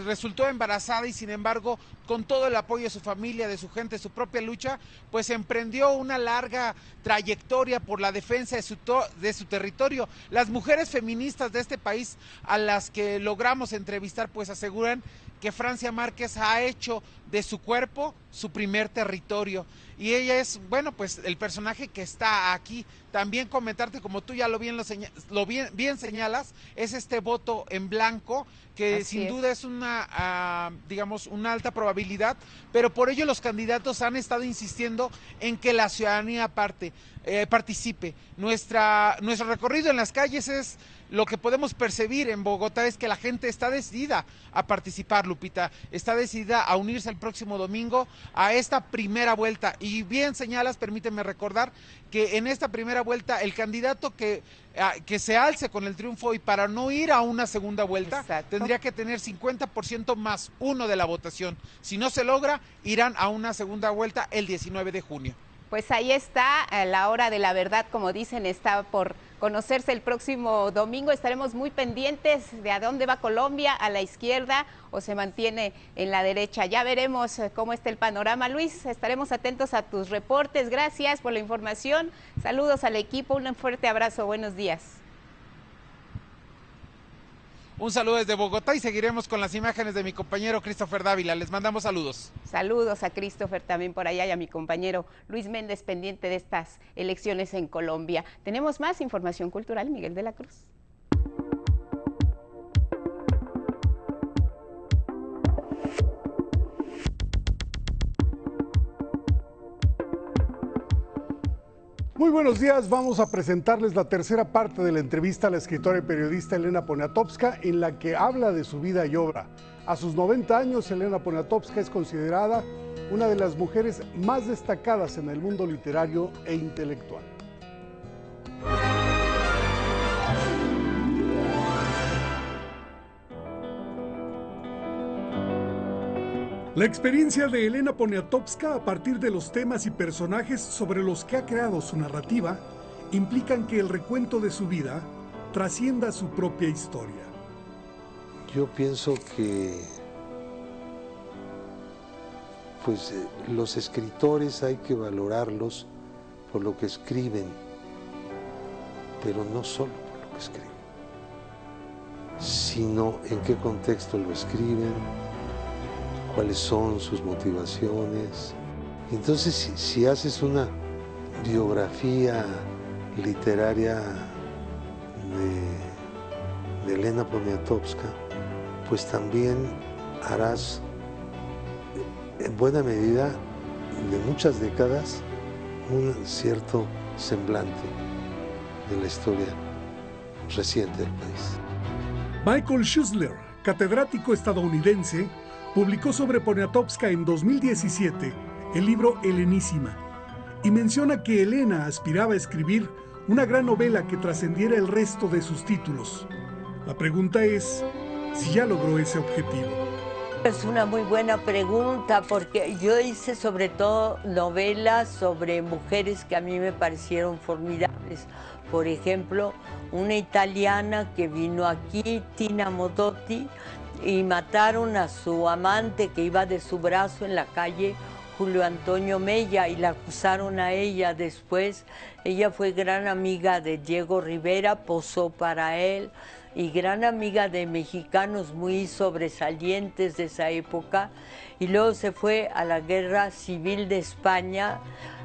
[SPEAKER 15] resultó embarazada y sin embargo con todo el apoyo de su familia, de su gente, su propia lucha, pues emprendió una larga trayectoria por la defensa de su, de su territorio. Las mujeres feministas de este país a las que logramos entrevistar pues aseguran que Francia Márquez ha hecho de su cuerpo su primer territorio. Y ella es, bueno, pues el personaje que está aquí. También comentarte, como tú ya lo bien, lo, señal, lo bien, bien, señalas, es este voto en blanco, que
[SPEAKER 4] Así
[SPEAKER 15] sin
[SPEAKER 4] es.
[SPEAKER 15] duda es una, uh, digamos, una alta probabilidad, pero por ello los candidatos han estado insistiendo en que la ciudadanía parte, eh, participe. Nuestra, nuestro recorrido en las calles es lo que podemos percibir en Bogotá es que la gente está decidida a participar, Lupita, está decidida a unirse el próximo domingo a esta primera vuelta. Y bien señalas, permíteme recordar que en esta primera vuelta el candidato que, uh, que se alce con el triunfo y para no ir a una segunda vuelta
[SPEAKER 4] Exacto.
[SPEAKER 15] tendría que tener 50% más uno de la votación. Si no se logra, irán a una segunda vuelta el 19 de junio.
[SPEAKER 4] Pues ahí está, la hora de la verdad, como dicen, está por conocerse el próximo domingo. Estaremos muy pendientes de a dónde va Colombia, a la izquierda o se mantiene en la derecha. Ya veremos eh, cómo está el panorama. Luis, estaremos atentos a tus reportes. Gracias por la información. Saludos al equipo, un fuerte abrazo. Buenos días.
[SPEAKER 15] Un saludo desde Bogotá y seguiremos con las imágenes de mi compañero Christopher Dávila. Les mandamos saludos.
[SPEAKER 4] Saludos a Christopher también por allá y a mi compañero Luis Méndez pendiente de estas elecciones en Colombia. Tenemos más información cultural, Miguel de la Cruz.
[SPEAKER 20] Muy buenos días, vamos a presentarles la tercera parte de la entrevista a la escritora y periodista Elena Poniatowska en la que habla de su vida y obra. A sus 90 años, Elena Poniatowska es considerada una de las mujeres más destacadas en el mundo literario e intelectual. La experiencia de Elena Poniatowska a partir de los temas y personajes sobre los que ha creado su narrativa implican que el recuento de su vida trascienda su propia historia.
[SPEAKER 21] Yo pienso que pues eh, los escritores hay que valorarlos por lo que escriben, pero no solo por lo que escriben. sino en qué contexto lo escriben, cuáles son sus motivaciones. Entonces, si, haces una biografía literaria de, de Elena Poniatowska, pues también harás en buena medida de muchas décadas un cierto semblante de la historia reciente del país.
[SPEAKER 20] Michael Schussler, catedrático estadounidense, publicó sobre Poniatowska en 2017 el libro Helenísima y menciona que Elena aspiraba a escribir una gran novela que trascendiera el resto de sus títulos. La pregunta es si ya logró ese objetivo.
[SPEAKER 22] Es una muy buena pregunta porque yo hice sobre todo novelas sobre mujeres que a mí me parecieron formidables. Por ejemplo, una italiana que vino aquí, Tina Modotti, y mataron a su amante que iba de su brazo en la calle Julio Antonio Mella y la acusaron a ella después. Ella fue gran amiga de Diego Rivera, posó para él y gran amiga de mexicanos muy sobresalientes de esa época. Y luego se fue a la guerra civil de España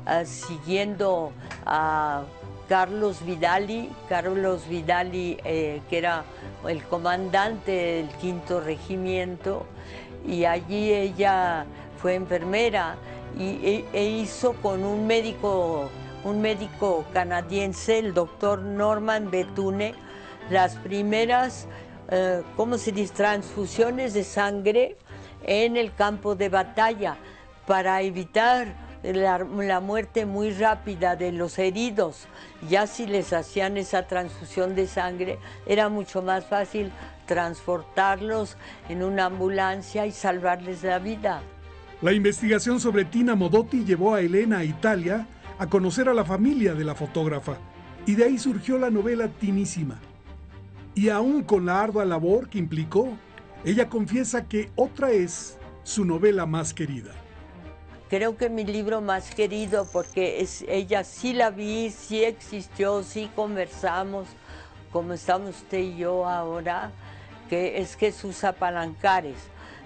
[SPEAKER 22] uh, siguiendo a Carlos Vidali, Carlos Vidali eh, que era el comandante del quinto regimiento y allí ella fue enfermera y, e, e hizo con un médico, un médico canadiense, el doctor Norman Betune, las primeras, eh, ¿cómo se dice?, transfusiones de sangre en el campo de batalla para evitar la, muerte muy rápida de los heridos. Ya si les hacían esa transfusión de sangre, era mucho más fácil transportarlos en una ambulancia y salvarles la vida.
[SPEAKER 20] La investigación sobre Tina Modotti llevó a Elena a Italia a conocer a la familia de la fotógrafa y de ahí surgió la novela Tinísima. Y aún con la ardua labor que implicó, ella confiesa que otra es su novela más querida.
[SPEAKER 22] Creo que mi libro más querido, porque es, ella sí la vi, sí existió, sí conversamos, como estamos usted y yo ahora, que es Jesús Apalancares,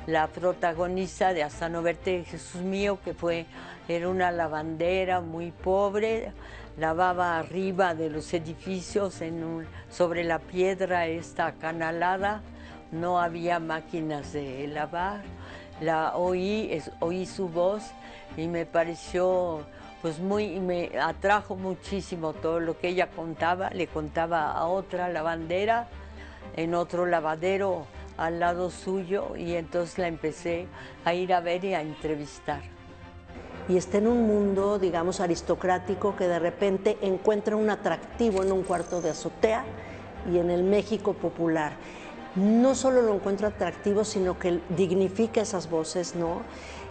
[SPEAKER 22] la protagonista de Hasta no verte Jesús mío, que fue, era una lavandera muy pobre, lavaba arriba de los edificios en sobre la piedra esta canalada, no había máquinas de lavar, la oí, oí su voz y me pareció pues muy, me atrajo muchísimo todo lo que ella contaba, le contaba a otra lavandera en otro lavadero al lado suyo y entonces la empecé a ir a ver y a entrevistar
[SPEAKER 11] y está en un mundo, digamos, aristocrático que de repente encuentra un atractivo en un cuarto de azotea y en el México popular. No solo lo encuentra atractivo, sino que dignifica esas voces, ¿no?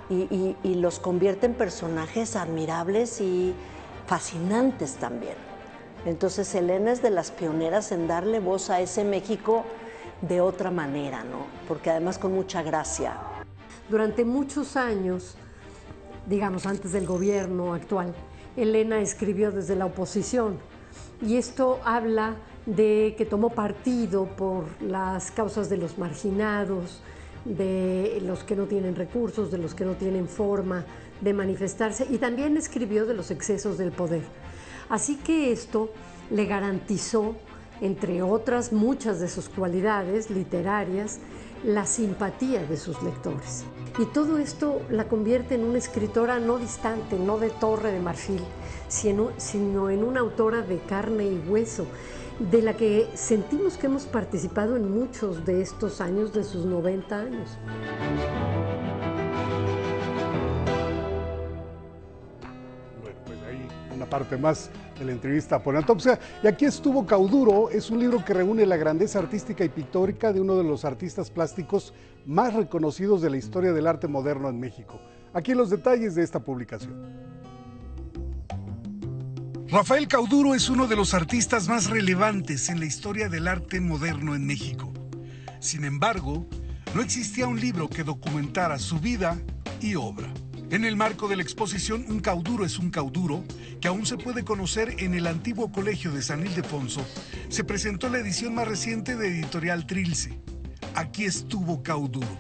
[SPEAKER 11] Y, los convierte en personajes admirables y fascinantes también. Entonces Elena es de las pioneras en darle voz a ese México de otra manera, ¿no? Porque además con mucha gracia.
[SPEAKER 23] Durante muchos años, digamos antes del gobierno actual, Elena escribió desde la oposición y esto habla de que tomó partido por las causas de los marginados, de los que no tienen recursos, de los que no tienen forma de manifestarse y también escribió de los excesos del poder. Así que esto le garantizó, entre otras muchas de sus cualidades literarias, la simpatía de sus lectores. Y todo esto la convierte en una escritora no distante, no de torre de marfil, sino, en una autora de carne y hueso, de la que sentimos que hemos participado en muchos de estos años, de sus 90 años.
[SPEAKER 20] Bueno, pues ahí una parte más de la entrevista a Poniatowska. Y aquí estuvo Cauduro, es un libro que reúne la grandeza artística y pictórica de uno de los artistas plásticos más reconocidos de la historia del arte moderno en México. Aquí los detalles de esta publicación. Rafael Cauduro es uno de los artistas más relevantes en la historia del arte moderno en México. Sin embargo, no existía un libro que documentara su vida y obra. En el marco de la exposición Un cauduro es un cauduro, que aún se puede conocer en el antiguo colegio de San Ildefonso, se presentó la edición más reciente de Editorial Trilce. Aquí estuvo Cauduro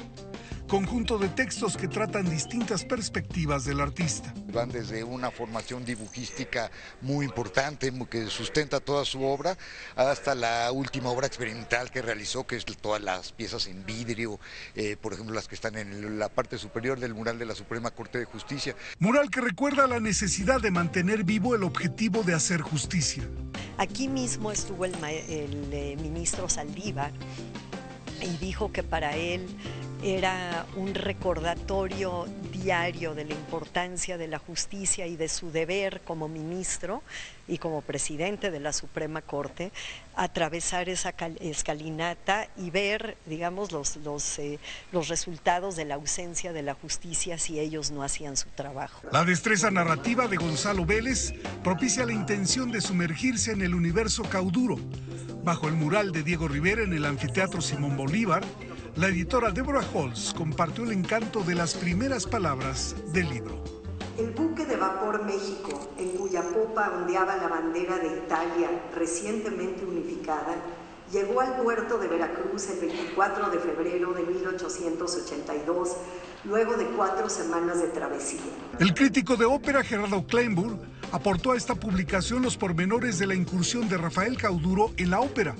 [SPEAKER 20] conjunto de textos que tratan distintas perspectivas del artista.
[SPEAKER 24] Van desde una formación dibujística muy importante que sustenta toda su obra hasta la última obra experimental que realizó, que es todas las piezas en vidrio, eh, por ejemplo las que están en la parte superior del mural de la Suprema Corte de Justicia.
[SPEAKER 20] Mural que recuerda la necesidad de mantener vivo el objetivo de hacer justicia.
[SPEAKER 21] Aquí mismo estuvo el, el eh, ministro Saldívar y dijo que para él era un recordatorio diario de la importancia de la justicia y de su deber como ministro y como presidente de la Suprema Corte, atravesar esa escalinata y ver, digamos, los, los, eh, los resultados de la ausencia de la justicia si ellos no hacían su trabajo.
[SPEAKER 20] La destreza narrativa de Gonzalo Vélez propicia la intención de sumergirse en el universo cauduro. Bajo el mural de Diego Rivera en el anfiteatro Simón Bolívar, la editora Deborah Holz compartió el encanto de las primeras palabras del libro.
[SPEAKER 25] El buque de vapor México, en cuya popa ondeaba la bandera de Italia recientemente unificada, llegó al puerto de Veracruz el 24 de febrero de 1882, luego de cuatro semanas de travesía.
[SPEAKER 20] El crítico de ópera Gerardo Kleinburg aportó a esta publicación los pormenores de la incursión de Rafael Cauduro en la ópera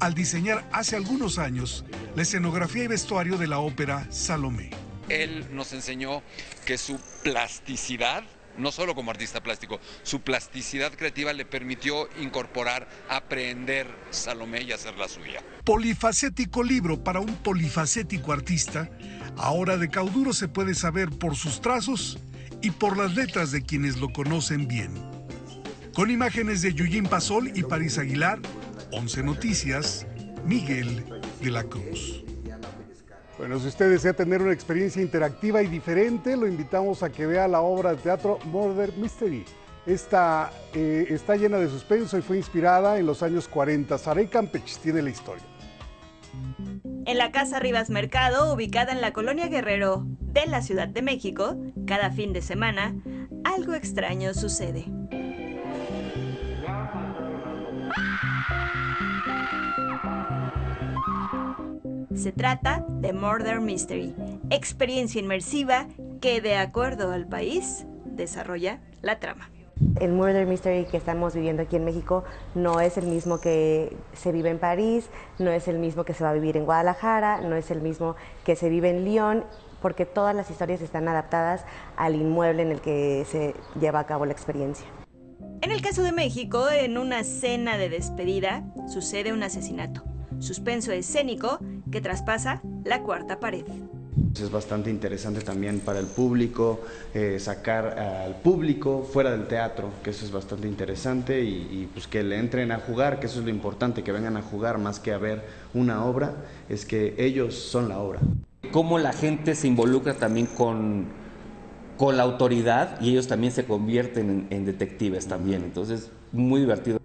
[SPEAKER 20] al diseñar hace algunos años la escenografía y vestuario de la ópera Salomé.
[SPEAKER 26] Él nos enseñó que su plasticidad, no solo como artista plástico, su plasticidad creativa le permitió incorporar, aprender Salomé y hacerla suya.
[SPEAKER 20] Polifacético libro para un polifacético artista, ahora de Cauduro se puede saber por sus trazos y por las letras de quienes lo conocen bien. Con imágenes de Yujin Pasol y París Aguilar, 11 Noticias, Miguel de la Cruz. Bueno, si usted desea tener una experiencia interactiva y diferente, lo invitamos a que vea la obra de teatro Murder Mystery. Esta eh, está llena de suspenso y fue inspirada en los años 40. Saray Campech tiene la historia.
[SPEAKER 27] En la Casa Rivas Mercado, ubicada en la colonia Guerrero de la Ciudad de México, cada fin de semana, algo extraño sucede. Se trata de Murder Mystery, experiencia inmersiva que de acuerdo al país desarrolla la trama.
[SPEAKER 28] El Murder Mystery que estamos viviendo aquí en México no es el mismo que se vive en París, no es el mismo que se va a vivir en Guadalajara, no es el mismo que se vive en Lyon, porque todas las historias están adaptadas al inmueble en el que se lleva a cabo la experiencia.
[SPEAKER 27] En el caso de México, en una cena de despedida, sucede un asesinato suspenso escénico que traspasa la cuarta pared.
[SPEAKER 29] Es bastante interesante también para el público eh, sacar al público fuera del teatro, que eso es bastante interesante y, y, pues que le entren a jugar, que eso es lo importante, que vengan a jugar más que a ver una obra, es que ellos son la obra.
[SPEAKER 30] Cómo la gente se involucra también con, con la autoridad y ellos también se convierten en, en detectives también, entonces muy divertido.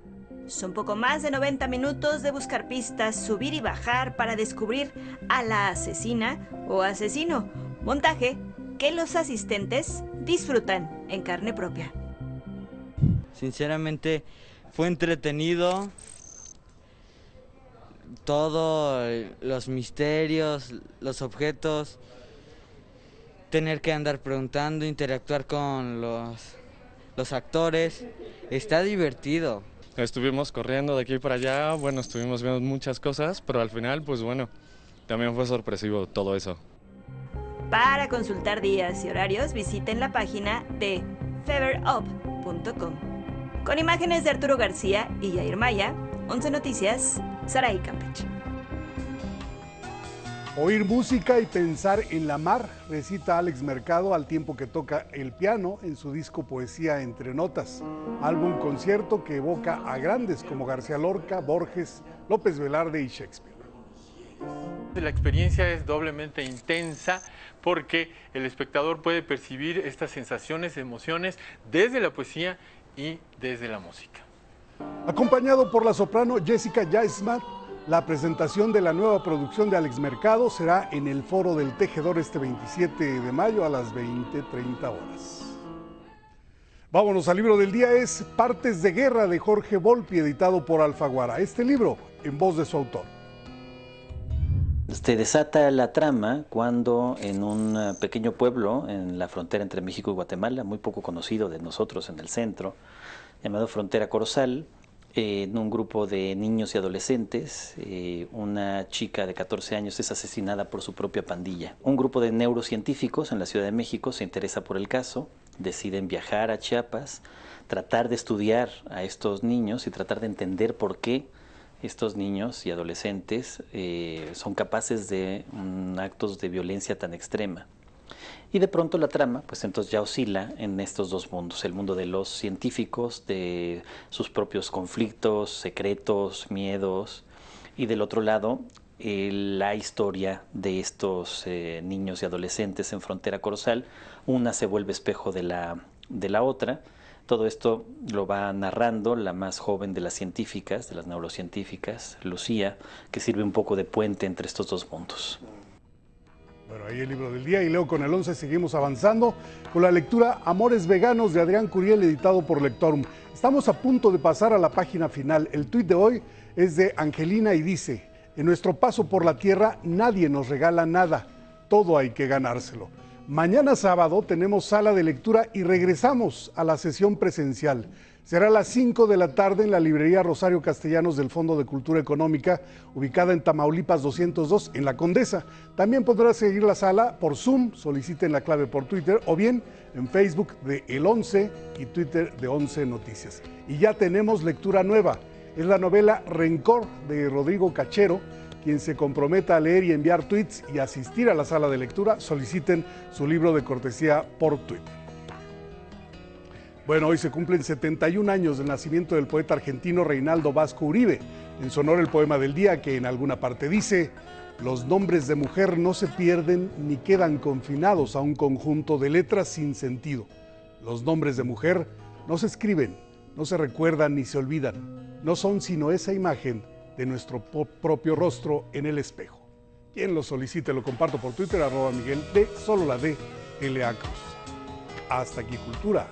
[SPEAKER 27] Son poco más de 90 minutos de buscar pistas, subir y bajar para descubrir a la asesina o asesino. Montaje que los asistentes disfrutan en carne propia.
[SPEAKER 31] Sinceramente fue entretenido. Todos los misterios, los objetos, tener que andar preguntando, interactuar con los, los actores. Está divertido.
[SPEAKER 32] Estuvimos corriendo de aquí para allá, bueno, estuvimos viendo muchas cosas, pero al final, pues bueno, también fue sorpresivo todo eso.
[SPEAKER 27] Para consultar días y horarios, visiten la página de feverup.com. Con imágenes de Arturo García y Jair Maya, 11 Noticias, Saray Campeche.
[SPEAKER 20] Oír música y pensar en la mar, recita Alex Mercado al tiempo que toca el piano en su disco Poesía entre Notas, álbum concierto que evoca a grandes como García Lorca, Borges, López Velarde y Shakespeare.
[SPEAKER 33] La experiencia es doblemente intensa porque el espectador puede percibir estas sensaciones, emociones desde la poesía y desde la música.
[SPEAKER 20] Acompañado por la soprano Jessica Jaismat, la presentación de la nueva producción de Alex Mercado será en el Foro del Tejedor este 27 de mayo a las 20.30 horas. Vámonos al libro del día, es Partes de Guerra de Jorge Volpi, editado por Alfaguara. Este libro, en voz de su autor.
[SPEAKER 34] Se desata la trama cuando en un eh, pequeño pueblo en la frontera entre México y Guatemala, muy poco conocido de nosotros en el centro, llamado Frontera Corozal, en un grupo de niños y adolescentes, eh, una chica de 14 años es asesinada por su propia pandilla. Un grupo de neurocientíficos en la Ciudad de México se interesa por el caso, deciden viajar a Chiapas, tratar de estudiar a estos niños y tratar de entender por qué estos niños y adolescentes eh, son capaces de mm, actos de violencia tan extrema. Y de pronto la trama, pues entonces ya oscila en estos dos mundos, el mundo de los científicos, de sus propios conflictos, secretos, miedos, y del otro lado la historia de estos eh, niños y adolescentes en frontera corozal. Una se vuelve espejo de la, de la otra. Todo esto lo va narrando la más joven de las científicas, de las neurocientíficas, Lucía, que sirve un poco de puente entre estos dos mundos.
[SPEAKER 20] Bueno, ahí el libro del día y leo con el 11 seguimos avanzando con la lectura Amores Veganos de Adrián Curiel editado por Lectorum. Estamos a punto de pasar a la página final. El tuit de hoy es de Angelina y dice, en nuestro paso por la tierra nadie nos regala nada, todo hay que ganárselo. Mañana sábado tenemos sala de lectura y regresamos a la sesión presencial. Será a las 5 de la tarde en la librería Rosario Castellanos del Fondo de Cultura Económica, ubicada en Tamaulipas 202, en La Condesa. También podrá seguir la sala por Zoom, soliciten la clave por Twitter o bien en Facebook de El 11 y Twitter de 11 Noticias. Y ya tenemos lectura nueva. Es la novela Rencor de Rodrigo Cachero. Quien se comprometa a leer y enviar tweets y asistir a la sala de lectura, soliciten su libro de cortesía por Twitter. Bueno, hoy se cumplen 71 años del nacimiento del poeta argentino Reinaldo Vasco Uribe. En su honor el poema del día que en alguna parte dice, los nombres de mujer no se pierden ni quedan confinados a un conjunto de letras sin sentido. Los nombres de mujer no se escriben, no se recuerdan ni se olvidan. No son sino esa imagen de nuestro propio rostro en el espejo. Quien lo solicite lo comparto por Twitter, arroba Miguel de solo la de L.A. Cruz. Hasta aquí Cultura.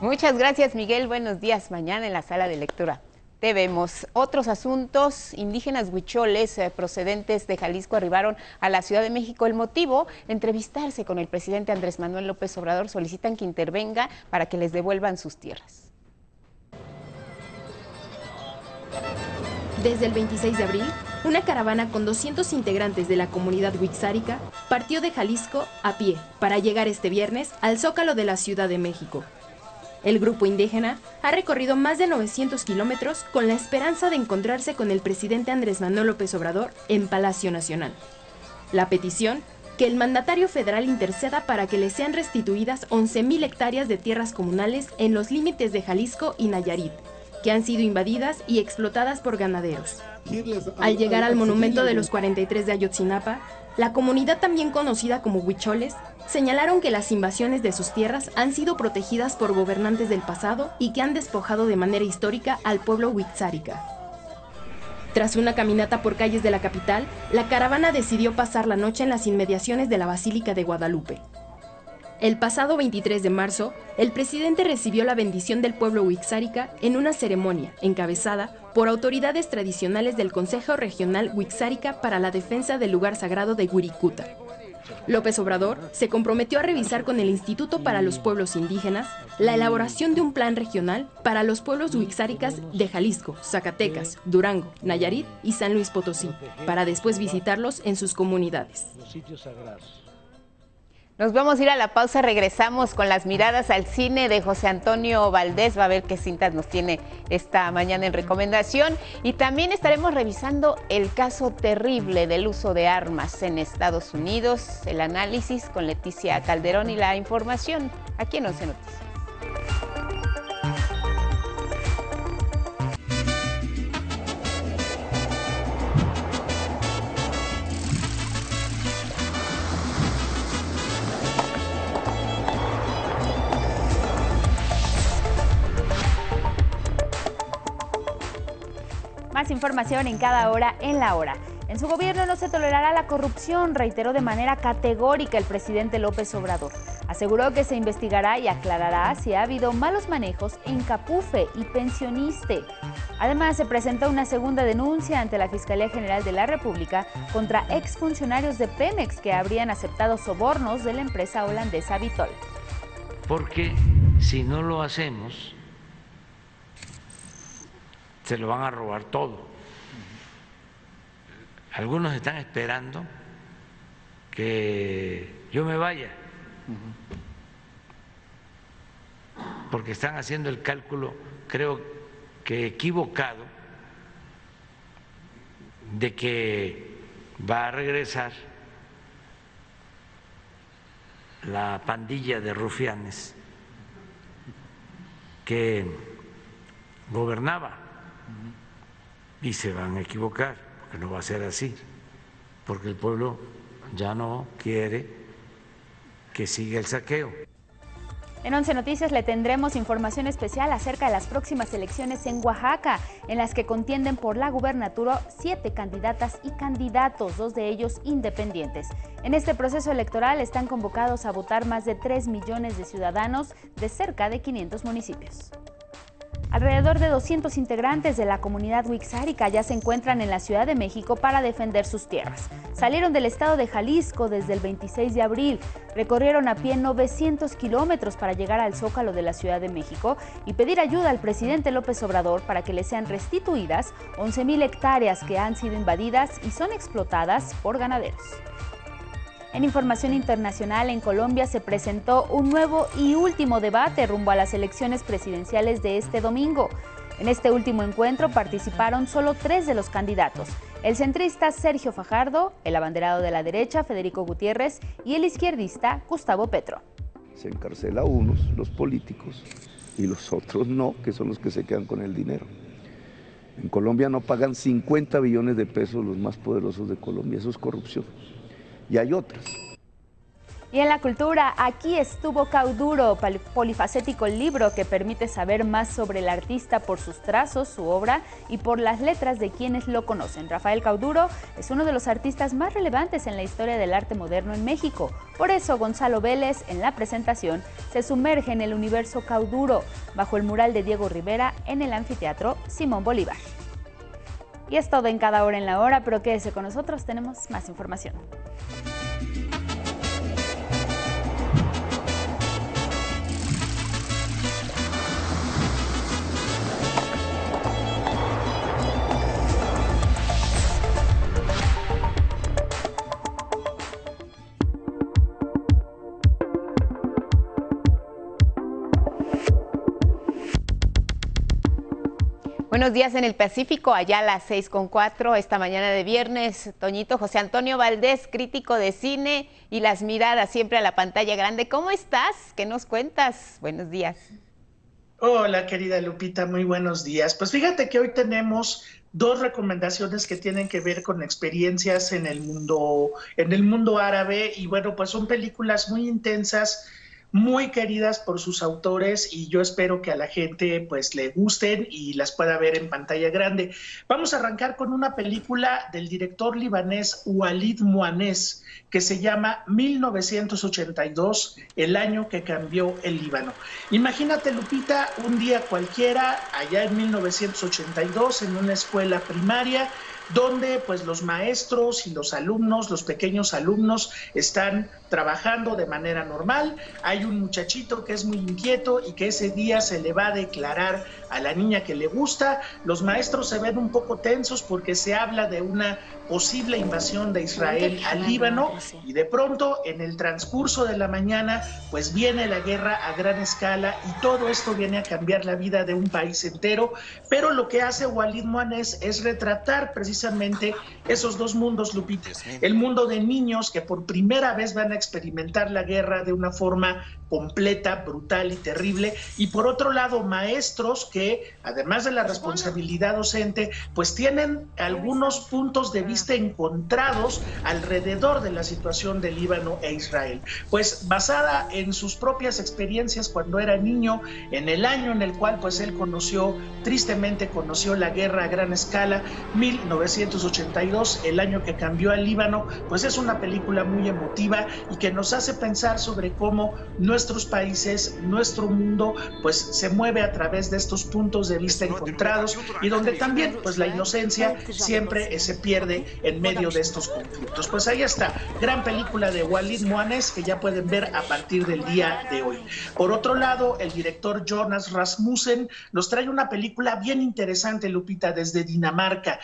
[SPEAKER 4] Muchas gracias, Miguel. Buenos días. Mañana en la sala de lectura. Te vemos. Otros asuntos, indígenas huicholes eh, procedentes de Jalisco arribaron a la Ciudad de México. El motivo, entrevistarse con el presidente Andrés Manuel López Obrador, solicitan que intervenga para que les devuelvan sus tierras.
[SPEAKER 6] Desde el 26 de abril, una caravana con 200 integrantes de la comunidad wixárika partió de Jalisco a pie para llegar este viernes al Zócalo de la Ciudad de México. El grupo indígena ha recorrido más de 900 kilómetros con la esperanza de encontrarse con el presidente Andrés Manuel López Obrador en Palacio Nacional. La petición, que el mandatario federal interceda para que le sean restituidas 11.000 hectáreas de tierras comunales en los límites de Jalisco y Nayarit, que han sido invadidas y explotadas por ganaderos. Al llegar al monumento de los 43 de Ayotzinapa, la comunidad también conocida como Huicholes señalaron que las invasiones de sus tierras han sido protegidas por gobernantes del pasado y que han despojado de manera histórica al pueblo huitzárica. Tras una caminata por calles de la capital, la caravana decidió pasar la noche en las inmediaciones de la Basílica de Guadalupe. El pasado 23 de marzo, el presidente recibió la bendición del pueblo Huixárica en una ceremonia encabezada por autoridades tradicionales del Consejo Regional Huixárica para la Defensa del Lugar Sagrado de Wirikuta. López Obrador se comprometió a revisar con el Instituto para los Pueblos Indígenas la elaboración de un plan regional para los pueblos huixáricas de Jalisco, Zacatecas, Durango, Nayarit y San Luis Potosí, para después visitarlos en sus comunidades.
[SPEAKER 4] Nos vamos a ir a la pausa, regresamos con las miradas al cine de José Antonio Valdés, va a ver qué cintas nos tiene esta mañana en recomendación y también estaremos revisando el caso terrible del uso de armas en Estados Unidos, el análisis con Leticia Calderón y la información aquí en Once Noticias. Información en cada hora en la hora.
[SPEAKER 35] En su gobierno no se tolerará la corrupción, reiteró de manera categórica el presidente López Obrador. Aseguró que se investigará y aclarará si ha habido malos manejos en Capufe y Pensioniste. Además, se presentó una segunda denuncia ante la Fiscalía General de la República contra exfuncionarios de Pemex que habrían aceptado sobornos de la empresa holandesa Vitol.
[SPEAKER 36] Porque si no lo hacemos, se lo van a robar todo. Algunos están esperando que yo me vaya, porque están haciendo el cálculo, creo que equivocado, de que va a regresar la pandilla de rufianes que gobernaba. Y se van a equivocar, no va a ser así, porque el pueblo ya no quiere que siga el saqueo.
[SPEAKER 35] En Once Noticias le tendremos información especial acerca de las próximas elecciones en Oaxaca, en las que contienden por la gubernatura siete candidatas y candidatos, dos de ellos independientes. En este proceso electoral están convocados a votar más de 3 millones de ciudadanos de cerca de 500 municipios. Alrededor de 200 integrantes de la comunidad wixárika ya se encuentran en la Ciudad de México para defender sus tierras. Salieron del estado de Jalisco desde el 26 de abril, recorrieron a pie 900 kilómetros para llegar al Zócalo de la Ciudad de México y pedir ayuda al presidente López Obrador para que le sean restituidas 11.000 hectáreas que han sido invadidas y son explotadas por ganaderos. En información internacional, en Colombia se presentó un nuevo y último debate rumbo a las elecciones presidenciales de este domingo. En este último encuentro participaron solo tres de los candidatos, el centrista Sergio Fajardo, el abanderado de la derecha Federico Gutiérrez y el izquierdista Gustavo Petro.
[SPEAKER 37] Se encarcela a unos, los políticos, y los otros no, que son los que se quedan con el dinero. En Colombia no pagan 50 billones de pesos los más poderosos de Colombia, eso es corrupción y hay otras.
[SPEAKER 35] Y en la cultura, aquí estuvo Cauduro, polifacético libro que permite saber más sobre el artista por sus trazos, su obra y por las letras de quienes lo conocen. Rafael Cauduro es uno de los artistas más relevantes en la historia del arte moderno en México. Por eso Gonzalo Vélez, en la presentación, se sumerge en el universo Cauduro, bajo el mural de Diego Rivera en el anfiteatro Simón Bolívar. Y es todo en cada hora en la hora, pero quédese con nosotros, tenemos más información. Buenos días en el Pacífico, allá a las seis con cuatro, esta mañana de viernes. Toñito José Antonio Valdés, crítico de cine y las miradas siempre a la pantalla grande. ¿Cómo estás? ¿Qué nos cuentas? Buenos días.
[SPEAKER 38] Hola, querida Lupita, muy buenos días. Pues fíjate que hoy tenemos dos recomendaciones que tienen que ver con experiencias en el mundo, en el mundo árabe, y bueno, pues son películas muy intensas muy queridas por sus autores y yo espero que a la gente pues le gusten y las pueda ver en pantalla grande. Vamos a arrancar con una película del director libanés Walid Muanez que se llama 1982, el año que cambió el Líbano. Imagínate Lupita, un día cualquiera allá en 1982 en una escuela primaria donde pues los maestros y los alumnos, los pequeños alumnos están trabajando de manera normal. Hay un muchachito que es muy inquieto y que ese día se le va a declarar a la niña que le gusta. Los maestros se ven un poco tensos porque se habla de una posible invasión de Israel al Líbano y de pronto en el transcurso de la mañana pues viene la guerra a gran escala y todo esto viene a cambiar la vida de un país entero, pero lo que hace Walid Moanes es retratar precisamente esos dos mundos, Lupita, el mundo de niños que por primera vez van a experimentar la guerra de una forma completa, brutal y terrible. Y por otro lado, maestros que, además de la responsabilidad docente, pues tienen algunos puntos de vista encontrados alrededor de la situación de Líbano e Israel. Pues basada en sus propias experiencias cuando era niño, en el año en el cual pues él conoció, tristemente conoció la guerra a gran escala, 1982, el año que cambió al Líbano, pues es una película muy emotiva y que nos hace pensar sobre cómo nuestros países, nuestro mundo, pues se mueve a través de estos puntos de vista encontrados y donde también pues la inocencia siempre se pierde en medio de estos conflictos. Pues ahí está, gran película de Walid Moanes que ya pueden ver a partir del día de hoy. Por otro lado, el director Jonas Rasmussen nos trae una película bien interesante, Lupita, desde Dinamarca.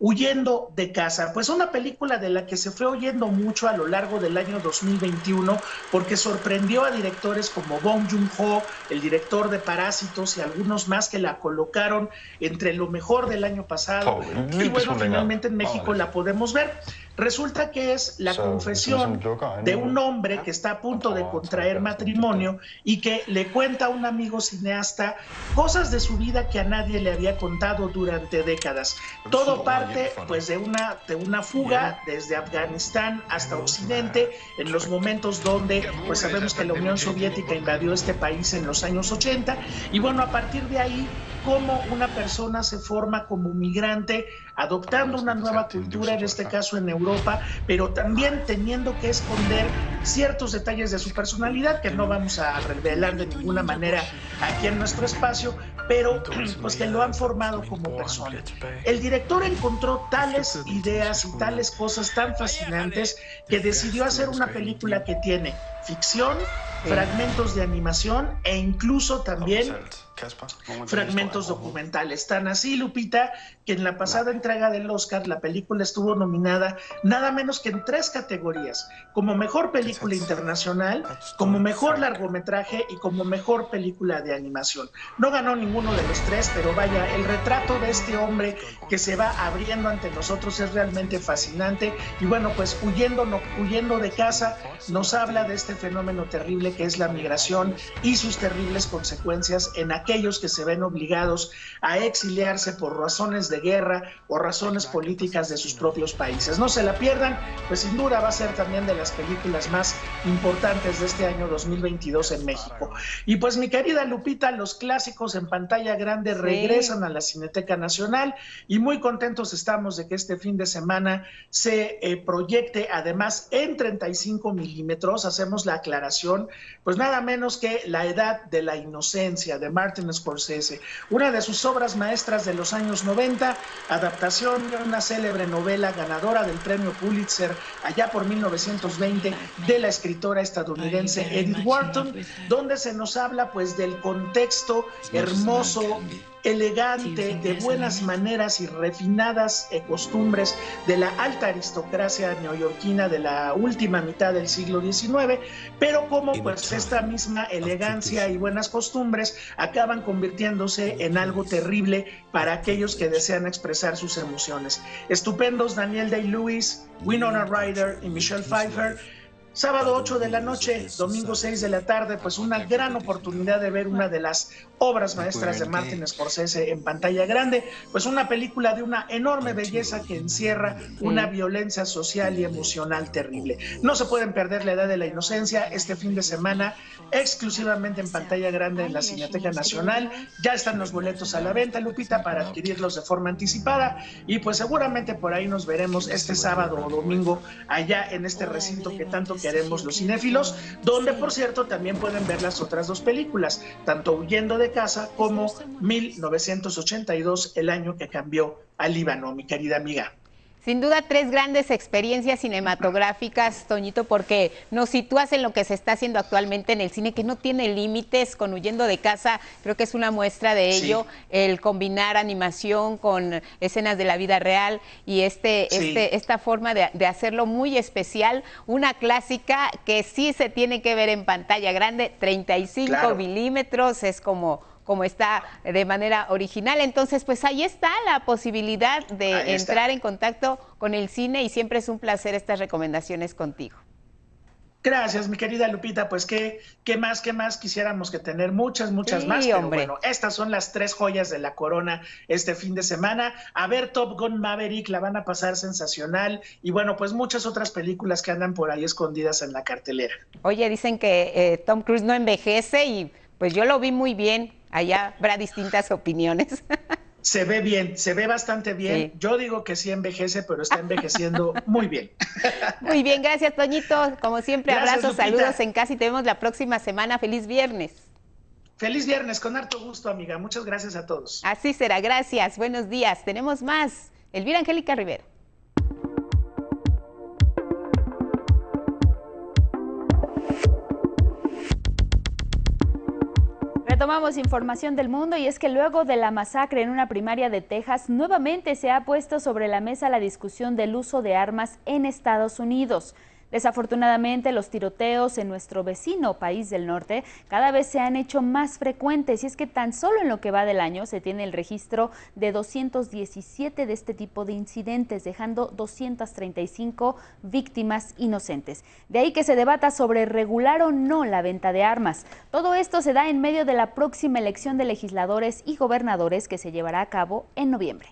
[SPEAKER 38] Huyendo de casa, pues una película de la que se fue oyendo mucho a lo largo del año 2021 porque sorprendió a directores como Bong Joon-ho, el director de Parásitos y algunos más que la colocaron entre lo mejor del año pasado. Y bueno, finalmente en México la podemos ver. Resulta que es la confesión de un hombre que está a punto de contraer matrimonio y que le cuenta a un amigo cineasta cosas de su vida que a nadie le había contado durante décadas. Todo parte pues de una, de una fuga desde Afganistán hasta Occidente en los momentos donde pues sabemos que la Unión Soviética invadió este país en los años 80 y bueno, a partir de ahí cómo una persona se forma como migrante, adoptando una nueva cultura, en este caso en Europa, pero también teniendo que esconder ciertos detalles de su personalidad que no vamos a revelar de ninguna manera aquí en nuestro espacio, pero [clears throat] pues que lo han formado como persona. El director encontró tales ideas y tales cosas tan fascinantes que decidió hacer una película que tiene ficción, fragmentos de animación e incluso también fragmentos documentales. Tan así, Lupita, que en la pasada entrega del Oscar la película estuvo nominada nada menos que en tres categorías, como mejor película internacional, como mejor largometraje y como mejor película de animación. No ganó ninguno de los tres, pero vaya, el retrato de este hombre que se va abriendo ante nosotros es realmente fascinante y bueno, pues huyendo, no, huyendo de casa nos habla de este fenómeno terrible que es la migración y sus terribles consecuencias en aquellos que se ven obligados a exiliarse por razones de guerra o razones políticas de sus propios países. No se la pierdan, pues sin duda va a ser también de las películas más importantes de este año 2022 en México. Y pues mi querida Lupita, los clásicos en pantalla grande regresan a la Cineteca Nacional y muy contentos estamos de que este fin de semana se eh, proyecte además en 35 milímetros, hacemos la aclaración, pues nada menos que La Edad de la Inocencia de Martin Scorsese, una de sus obras maestras de los años 90, adaptación de una célebre novela ganadora del premio Pulitzer allá por 1920 de la escritora estadounidense Edith Wharton, donde se nos habla pues del contexto hermoso elegante, de buenas maneras y refinadas eh, costumbres de la alta aristocracia neoyorquina de la última mitad del siglo XIX, pero como pues esta misma elegancia y buenas costumbres acaban convirtiéndose en algo terrible para aquellos que desean expresar sus emociones. Estupendos Daniel Day-Lewis, Winona Ryder y Michelle Pfeiffer. Sábado 8 de la noche, domingo 6 de la tarde, pues una gran oportunidad de ver una de las obras maestras de Martin Scorsese en pantalla grande, pues una película de una enorme belleza que encierra una violencia social y emocional terrible. No se pueden perder la edad de la inocencia este fin de semana, exclusivamente en pantalla grande en la Cineteca Nacional. Ya están los boletos a la venta, Lupita, para adquirirlos de forma anticipada. Y pues seguramente por ahí nos veremos este sábado o domingo. allá en este recinto que tanto queremos los cinéfilos, donde por cierto también pueden ver las otras dos películas, tanto Huyendo de casa como 1982, el año que cambió al Líbano, mi querida amiga.
[SPEAKER 4] Sin duda, tres grandes experiencias cinematográficas, Toñito, porque nos sitúas en lo que se está haciendo actualmente en el cine, que no tiene límites, con Huyendo de Casa, creo que es una muestra de ello, el combinar animación con escenas de la vida real y este, este, esta forma de, hacerlo muy especial, una clásica que sí se tiene que ver en pantalla grande, 35 milímetros, es como como está de manera original. Entonces, pues ahí está la posibilidad de entrar en contacto con el cine y siempre es un placer estas recomendaciones contigo.
[SPEAKER 38] Gracias, mi querida Lupita. Pues qué, qué más, qué más quisiéramos que tener muchas, muchas
[SPEAKER 4] Sí,
[SPEAKER 38] más. Pero
[SPEAKER 4] hombre.
[SPEAKER 38] bueno, estas son las tres joyas de la corona este fin de semana. A ver, Top Gun Maverick la van a pasar sensacional. Y bueno, pues muchas otras películas que andan por ahí escondidas en la cartelera.
[SPEAKER 4] Oye, dicen que eh, Tom Cruise no envejece y pues yo lo vi muy bien. Allá habrá distintas opiniones. [laughs]
[SPEAKER 38] Se ve bien, se ve bastante bien. Yo digo que sí envejece, pero está envejeciendo [laughs] muy bien.
[SPEAKER 4] Muy bien, gracias, Toñito. Como siempre,
[SPEAKER 38] Gracias,
[SPEAKER 4] abrazos,
[SPEAKER 38] Lupita.
[SPEAKER 4] saludos en casa y te vemos la próxima semana. Feliz viernes.
[SPEAKER 38] Feliz viernes, con harto gusto, amiga. Muchas gracias a todos.
[SPEAKER 4] Así será, gracias. Buenos días. Tenemos más. Elvira Angélica Rivero.
[SPEAKER 35] Retomamos información del mundo y es que luego de la masacre en una primaria de Texas, nuevamente se ha puesto sobre la mesa la discusión del uso de armas en Estados Unidos. Desafortunadamente, los tiroteos en nuestro vecino país del norte cada vez se han hecho más frecuentes y es que tan solo en lo que va del año se tiene el registro de 217 de este tipo de incidentes, dejando 235 víctimas inocentes. De ahí que se debata sobre regular o no la venta de armas. Todo esto se da en medio de la próxima elección de legisladores y gobernadores que se llevará a cabo en noviembre.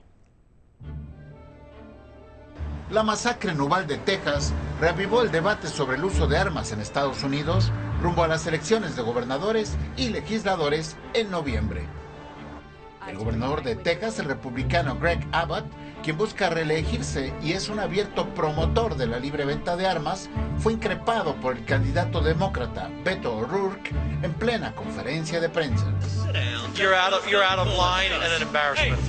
[SPEAKER 39] La masacre en Uvalde, Texas, reavivó el debate sobre el uso de armas en Estados Unidos rumbo a las elecciones de gobernadores y legisladores en noviembre. El gobernador de Texas, el republicano Greg Abbott, quien busca reelegirse y es un abierto promotor de la libre venta de armas, fue increpado por el candidato demócrata Beto O'Rourke en plena conferencia de prensa.
[SPEAKER 40] You're out of you're out of line and an embarrassment.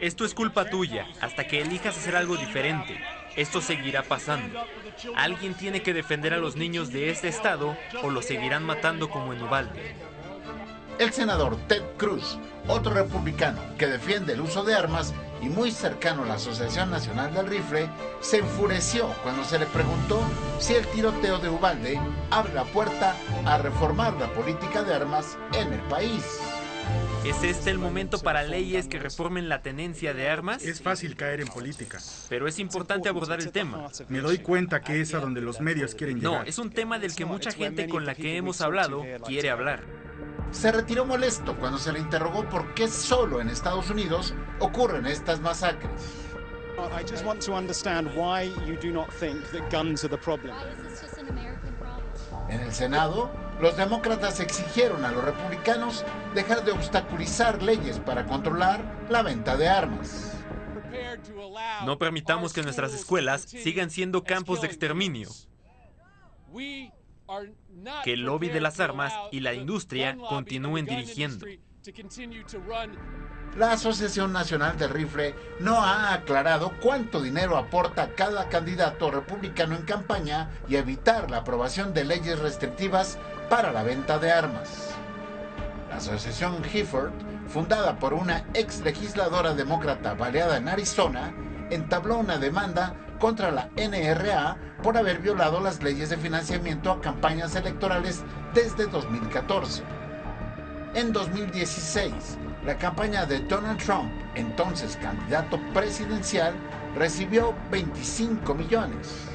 [SPEAKER 41] Esto es culpa tuya, hasta que elijas hacer algo diferente. Esto seguirá pasando. Alguien tiene que defender a los niños de este estado o los seguirán matando como en Uvalde.
[SPEAKER 39] El senador Ted Cruz, otro republicano que defiende el uso de armas y muy cercano a la Asociación Nacional del Rifle, se enfureció cuando se le preguntó si el tiroteo de Uvalde abre la puerta a reformar la política de armas en el país.
[SPEAKER 41] ¿Es este el momento para leyes que reformen la tenencia de armas?
[SPEAKER 42] Es fácil caer en política.
[SPEAKER 41] Pero es importante abordar el tema.
[SPEAKER 42] Me doy cuenta que es a donde los medios quieren
[SPEAKER 41] No,
[SPEAKER 42] llegar.
[SPEAKER 41] es un tema del que mucha gente con la que hemos hablado quiere hablar.
[SPEAKER 39] Se retiró molesto cuando se le interrogó por qué solo en Estados Unidos ocurren estas masacres.
[SPEAKER 43] I just want to understand why you do not think that guns are the problem.
[SPEAKER 39] En el Senado, los demócratas exigieron a los republicanos dejar de obstaculizar leyes para controlar la venta de armas.
[SPEAKER 41] No permitamos que nuestras escuelas sigan siendo campos de exterminio. Que el lobby de las armas y la industria continúen dirigiendo.
[SPEAKER 39] La Asociación Nacional del Rifle no ha aclarado cuánto dinero aporta cada candidato republicano en campaña y evitar la aprobación de leyes restrictivas para la venta de armas. La Asociación Gifford, fundada por una ex legisladora demócrata baleada en Arizona, entabló una demanda contra la NRA por haber violado las leyes de financiamiento a campañas electorales desde 2014. En 2016, la campaña de Donald Trump, entonces candidato presidencial, recibió 25 millones.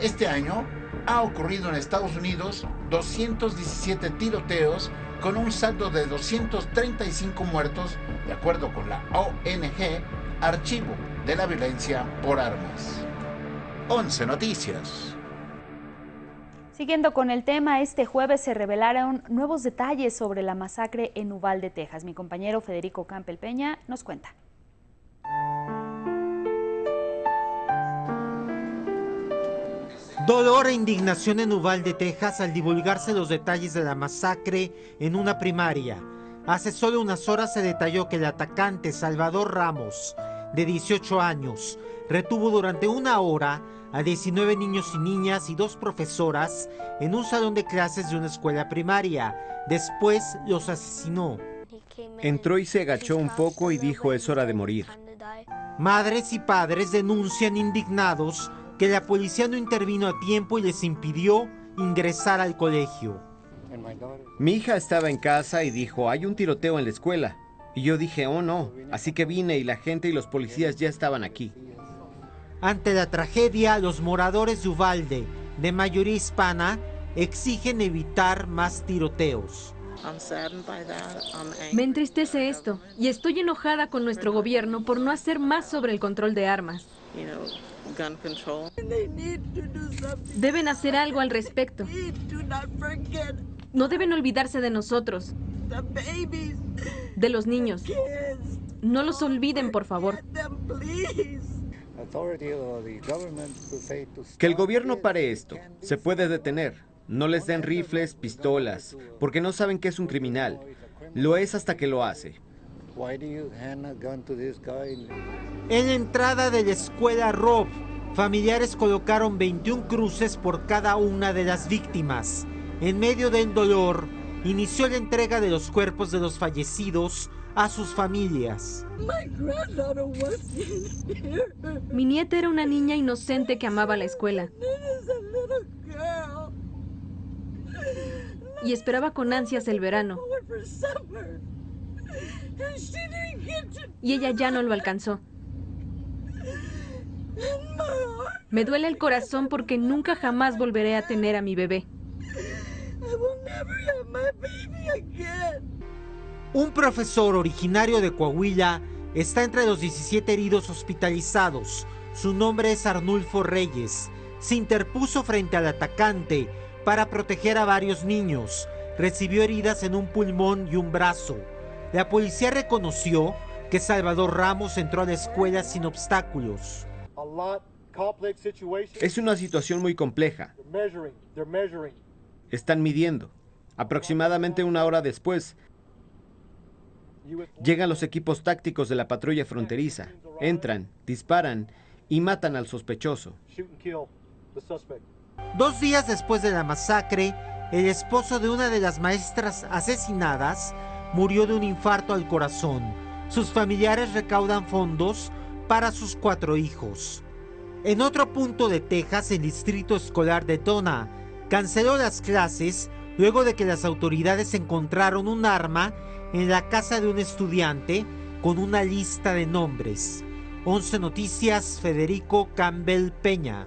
[SPEAKER 39] Este año ha ocurrido en Estados Unidos 217 tiroteos con un saldo de 235 muertos, de acuerdo con la ONG Archivo de la Violencia por Armas. 11 Noticias.
[SPEAKER 35] Siguiendo con el tema, este jueves se revelaron nuevos detalles sobre la masacre en Uvalde, Texas. Mi compañero Federico Campel Peña nos cuenta.
[SPEAKER 44] Dolor e indignación en Uvalde, Texas, al divulgarse los detalles de la masacre en una primaria. Hace solo unas horas se detalló que el atacante Salvador Ramos, de 18 años, retuvo durante una hora a 19 niños y niñas y dos profesoras en un salón de clases de una escuela primaria. Después los asesinó.
[SPEAKER 29] Entró y se agachó un poco y dijo es hora de morir.
[SPEAKER 44] Madres y padres denuncian indignados que la policía no intervino a tiempo y les impidió ingresar al colegio.
[SPEAKER 29] Mi hija estaba en casa y dijo hay un tiroteo en la escuela. Y yo dije, oh no, así que vine y la gente y los policías ya estaban aquí.
[SPEAKER 44] Ante la tragedia, los moradores de Uvalde, de mayoría hispana, exigen evitar más tiroteos.
[SPEAKER 45] Me entristece esto y estoy enojada con nuestro gobierno por no hacer más sobre el control de armas. Deben hacer algo al respecto. No deben olvidarse de nosotros, de los niños. No los olviden, por favor.
[SPEAKER 29] Que el gobierno pare esto. Se puede detener. No les den rifles, pistolas, porque no saben que es un criminal. Lo es hasta que lo hace.
[SPEAKER 44] En la entrada de la escuela Rob, familiares colocaron 21 cruces por cada una de las víctimas. En medio del dolor, inició la entrega de los cuerpos de los fallecidos a sus familias.
[SPEAKER 45] Mi nieta era una niña inocente que amaba la escuela. Y esperaba con ansias el verano. Y ella ya no lo alcanzó. Me duele el corazón porque nunca jamás volveré a tener a mi bebé.
[SPEAKER 44] Un profesor originario de Coahuila está entre los 17 heridos hospitalizados. Su nombre es Arnulfo Reyes. Se interpuso frente al atacante para proteger a varios niños. Recibió heridas en un pulmón y un brazo. La policía reconoció que Salvador Ramos entró a la escuela sin obstáculos.
[SPEAKER 29] Es una situación muy compleja. Están midiendo. Aproximadamente una hora después, llegan los equipos tácticos de la patrulla fronteriza, entran, disparan y matan al sospechoso.
[SPEAKER 44] Dos días después de la masacre, el esposo de una de las maestras asesinadas murió de un infarto al corazón. Sus familiares recaudan fondos para sus cuatro hijos. En otro punto de Texas, el distrito escolar de Tona canceló las clases luego de que las autoridades encontraron un arma en la casa de un estudiante con una lista de nombres. 11 Noticias, Federico Campbell Peña.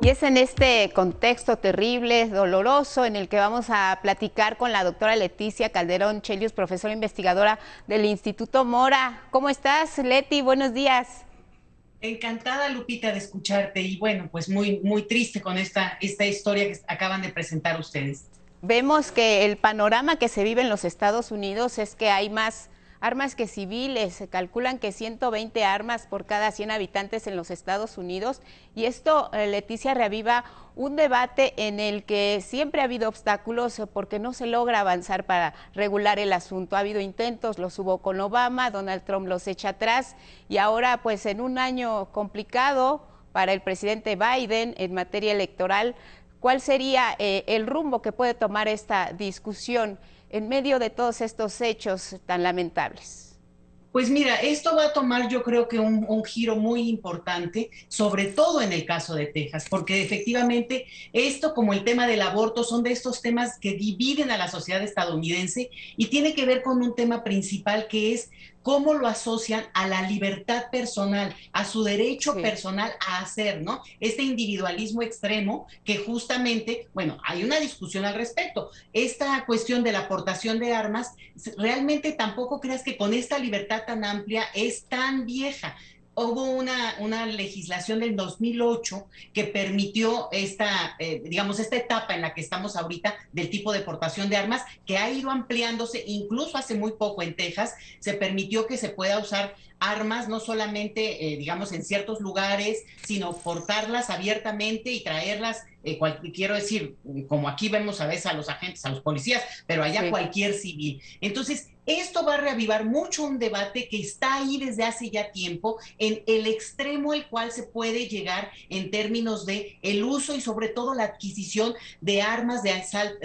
[SPEAKER 4] Y es en este contexto terrible, doloroso, en el que vamos a platicar con la doctora Leticia Calderón Chelius, profesora investigadora del Instituto Mora. ¿Cómo estás, Leti? Buenos días.
[SPEAKER 46] Encantada, Lupita, de escucharte y bueno, pues muy, muy triste con esta, esta historia que acaban de presentar ustedes.
[SPEAKER 4] Vemos que el panorama que se vive en los Estados Unidos es que hay más armas que civiles. Se calculan que 120 armas por cada 100 habitantes en los Estados Unidos. Y esto, eh, Leticia, reaviva un debate en el que siempre ha habido obstáculos porque no se logra avanzar para regular el asunto. Ha habido intentos, los hubo con Obama, Donald Trump los echa atrás y ahora pues en un año complicado para el presidente Biden en materia electoral, ¿cuál sería eh, el rumbo que puede tomar esta discusión? En medio de todos estos hechos tan lamentables?
[SPEAKER 46] Pues mira, esto va a tomar yo creo que un, giro muy importante, sobre todo en el caso de Texas, porque efectivamente esto como el tema del aborto son de estos temas que dividen a la sociedad estadounidense y tiene que ver con un tema principal que es cómo lo asocian a la libertad personal, a su derecho personal a hacer, ¿no? Este individualismo extremo que justamente, bueno, hay una discusión al respecto. Esta cuestión de la aportación de armas, realmente tampoco creas que con esta libertad tan amplia es tan vieja hubo una, una, legislación del 2008 que permitió esta, eh, digamos, esta etapa en la que estamos ahorita del tipo de portación de armas, que ha ido ampliándose, incluso hace muy poco en Texas, se permitió que se pueda usar armas, no solamente, eh, digamos, en ciertos lugares, sino portarlas abiertamente y traerlas, eh, quiero decir, como aquí vemos a veces a los agentes, a los policías, pero allá cualquier civil. Entonces, esto va a reavivar mucho un debate que está ahí desde hace ya tiempo en el extremo al cual se puede llegar en términos de el uso y sobre todo la adquisición de armas de,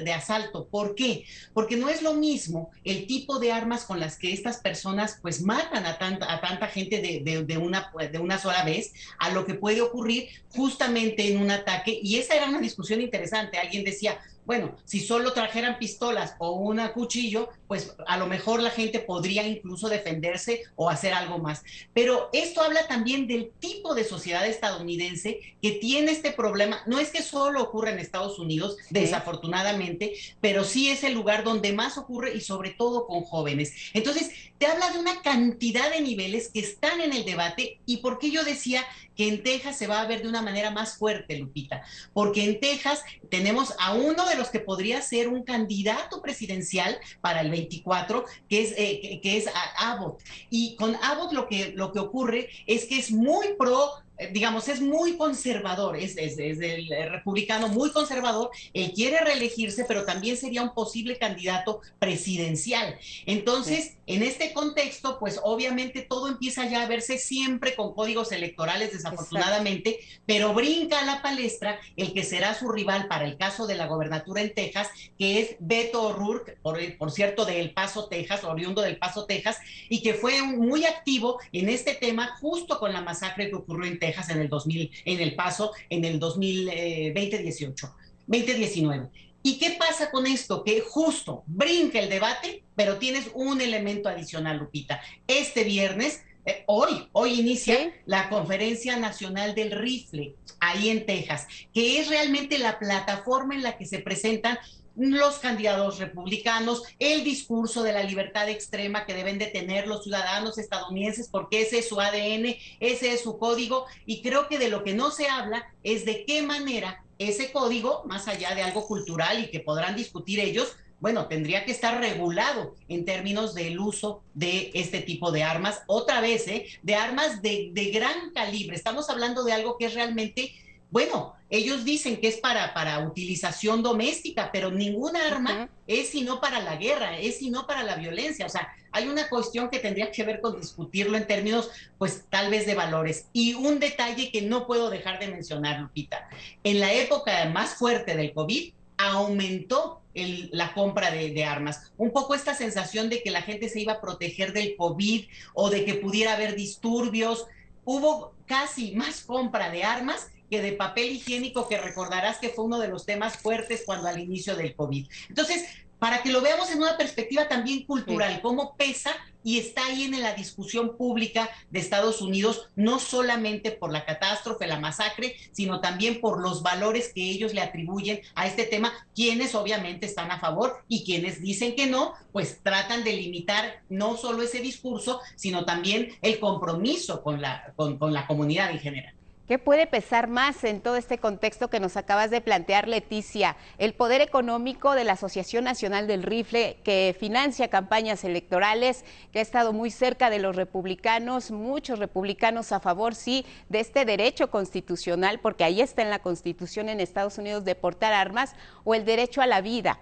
[SPEAKER 46] de asalto. ¿Por qué? Porque no es lo mismo el tipo de armas con las que estas personas pues matan a tanta, a tanta gente de, de, una, de una sola vez a lo que puede ocurrir justamente en un ataque. Y esa era una discusión interesante. Alguien decía, bueno, si solo trajeran pistolas o un cuchillo, pues a lo mejor la gente podría incluso defenderse o hacer algo más. Pero esto habla también del tipo de sociedad estadounidense que tiene este problema. No es que solo ocurre en Estados Unidos, desafortunadamente, pero sí es el lugar donde más ocurre y sobre todo con jóvenes. Entonces, te habla de una cantidad de niveles que están en el debate y por qué yo decía que en Texas se va a ver de una manera más fuerte, Lupita, porque en Texas tenemos a uno de los que podría ser un candidato presidencial para el 24, que es, eh, que, es Abbott. Y con Abbott lo que, lo que ocurre es que es muy pro digamos, es muy conservador, es, es, el republicano muy conservador, él quiere reelegirse, pero también sería un posible candidato presidencial. Entonces, en este contexto, pues obviamente todo empieza ya a verse siempre con códigos electorales, desafortunadamente, pero brinca a la palestra el que será su rival para el caso de la gobernatura en Texas, que es Beto O'Rourke, por, por cierto, de El Paso, Texas, oriundo del Paso, Texas, y que fue muy activo en este tema justo con la masacre que ocurrió en Texas en el 2000, en El Paso, en el 2018, 2019. ¿Y qué pasa con esto? Que justo brinca el debate, pero tienes un elemento adicional, Lupita. Este viernes, eh, hoy, hoy inicia la Conferencia Nacional del Rifle, ahí en Texas, que es realmente la plataforma en la que se presentan los candidatos republicanos, el discurso de la libertad extrema que deben de tener los ciudadanos estadounidenses, porque ese es su ADN, ese es su código, y creo que de lo que no se habla es de qué manera ese código, más allá de algo cultural y que podrán discutir ellos, bueno, tendría que estar regulado en términos del uso de este tipo de armas, otra vez, ¿eh? de armas de, de gran calibre. Estamos hablando de algo que es realmente bueno, ellos dicen que es para, para utilización doméstica, pero ninguna arma es sino para la guerra, es sino para la violencia. O sea, hay una cuestión que tendría que ver con discutirlo en términos, pues tal vez de valores. Y un detalle que no puedo dejar de mencionar, Lupita. En la época más fuerte del COVID, aumentó la compra de, de, armas. Un poco esta sensación de que la gente se iba a proteger del COVID o de que pudiera haber disturbios. Hubo casi más compra de armas que de papel higiénico, que recordarás que fue uno de los temas fuertes cuando al inicio del COVID. Entonces, para que lo veamos en una perspectiva también cultural, cómo pesa y está ahí en la discusión pública de Estados Unidos, no solamente por la catástrofe, la masacre, sino también por los valores que ellos le atribuyen a este tema, quienes obviamente están a favor y quienes dicen que no, pues tratan de limitar no solo ese discurso, sino también el compromiso con la, con, con la comunidad en general.
[SPEAKER 4] ¿Qué puede pesar más en todo este contexto que nos acabas de plantear, Leticia? El poder económico de la Asociación Nacional del Rifle, que financia campañas electorales, que ha estado muy cerca de los republicanos, muchos republicanos a favor, sí, de este derecho constitucional, porque ahí está en la Constitución en Estados Unidos de portar armas, o el derecho a la vida.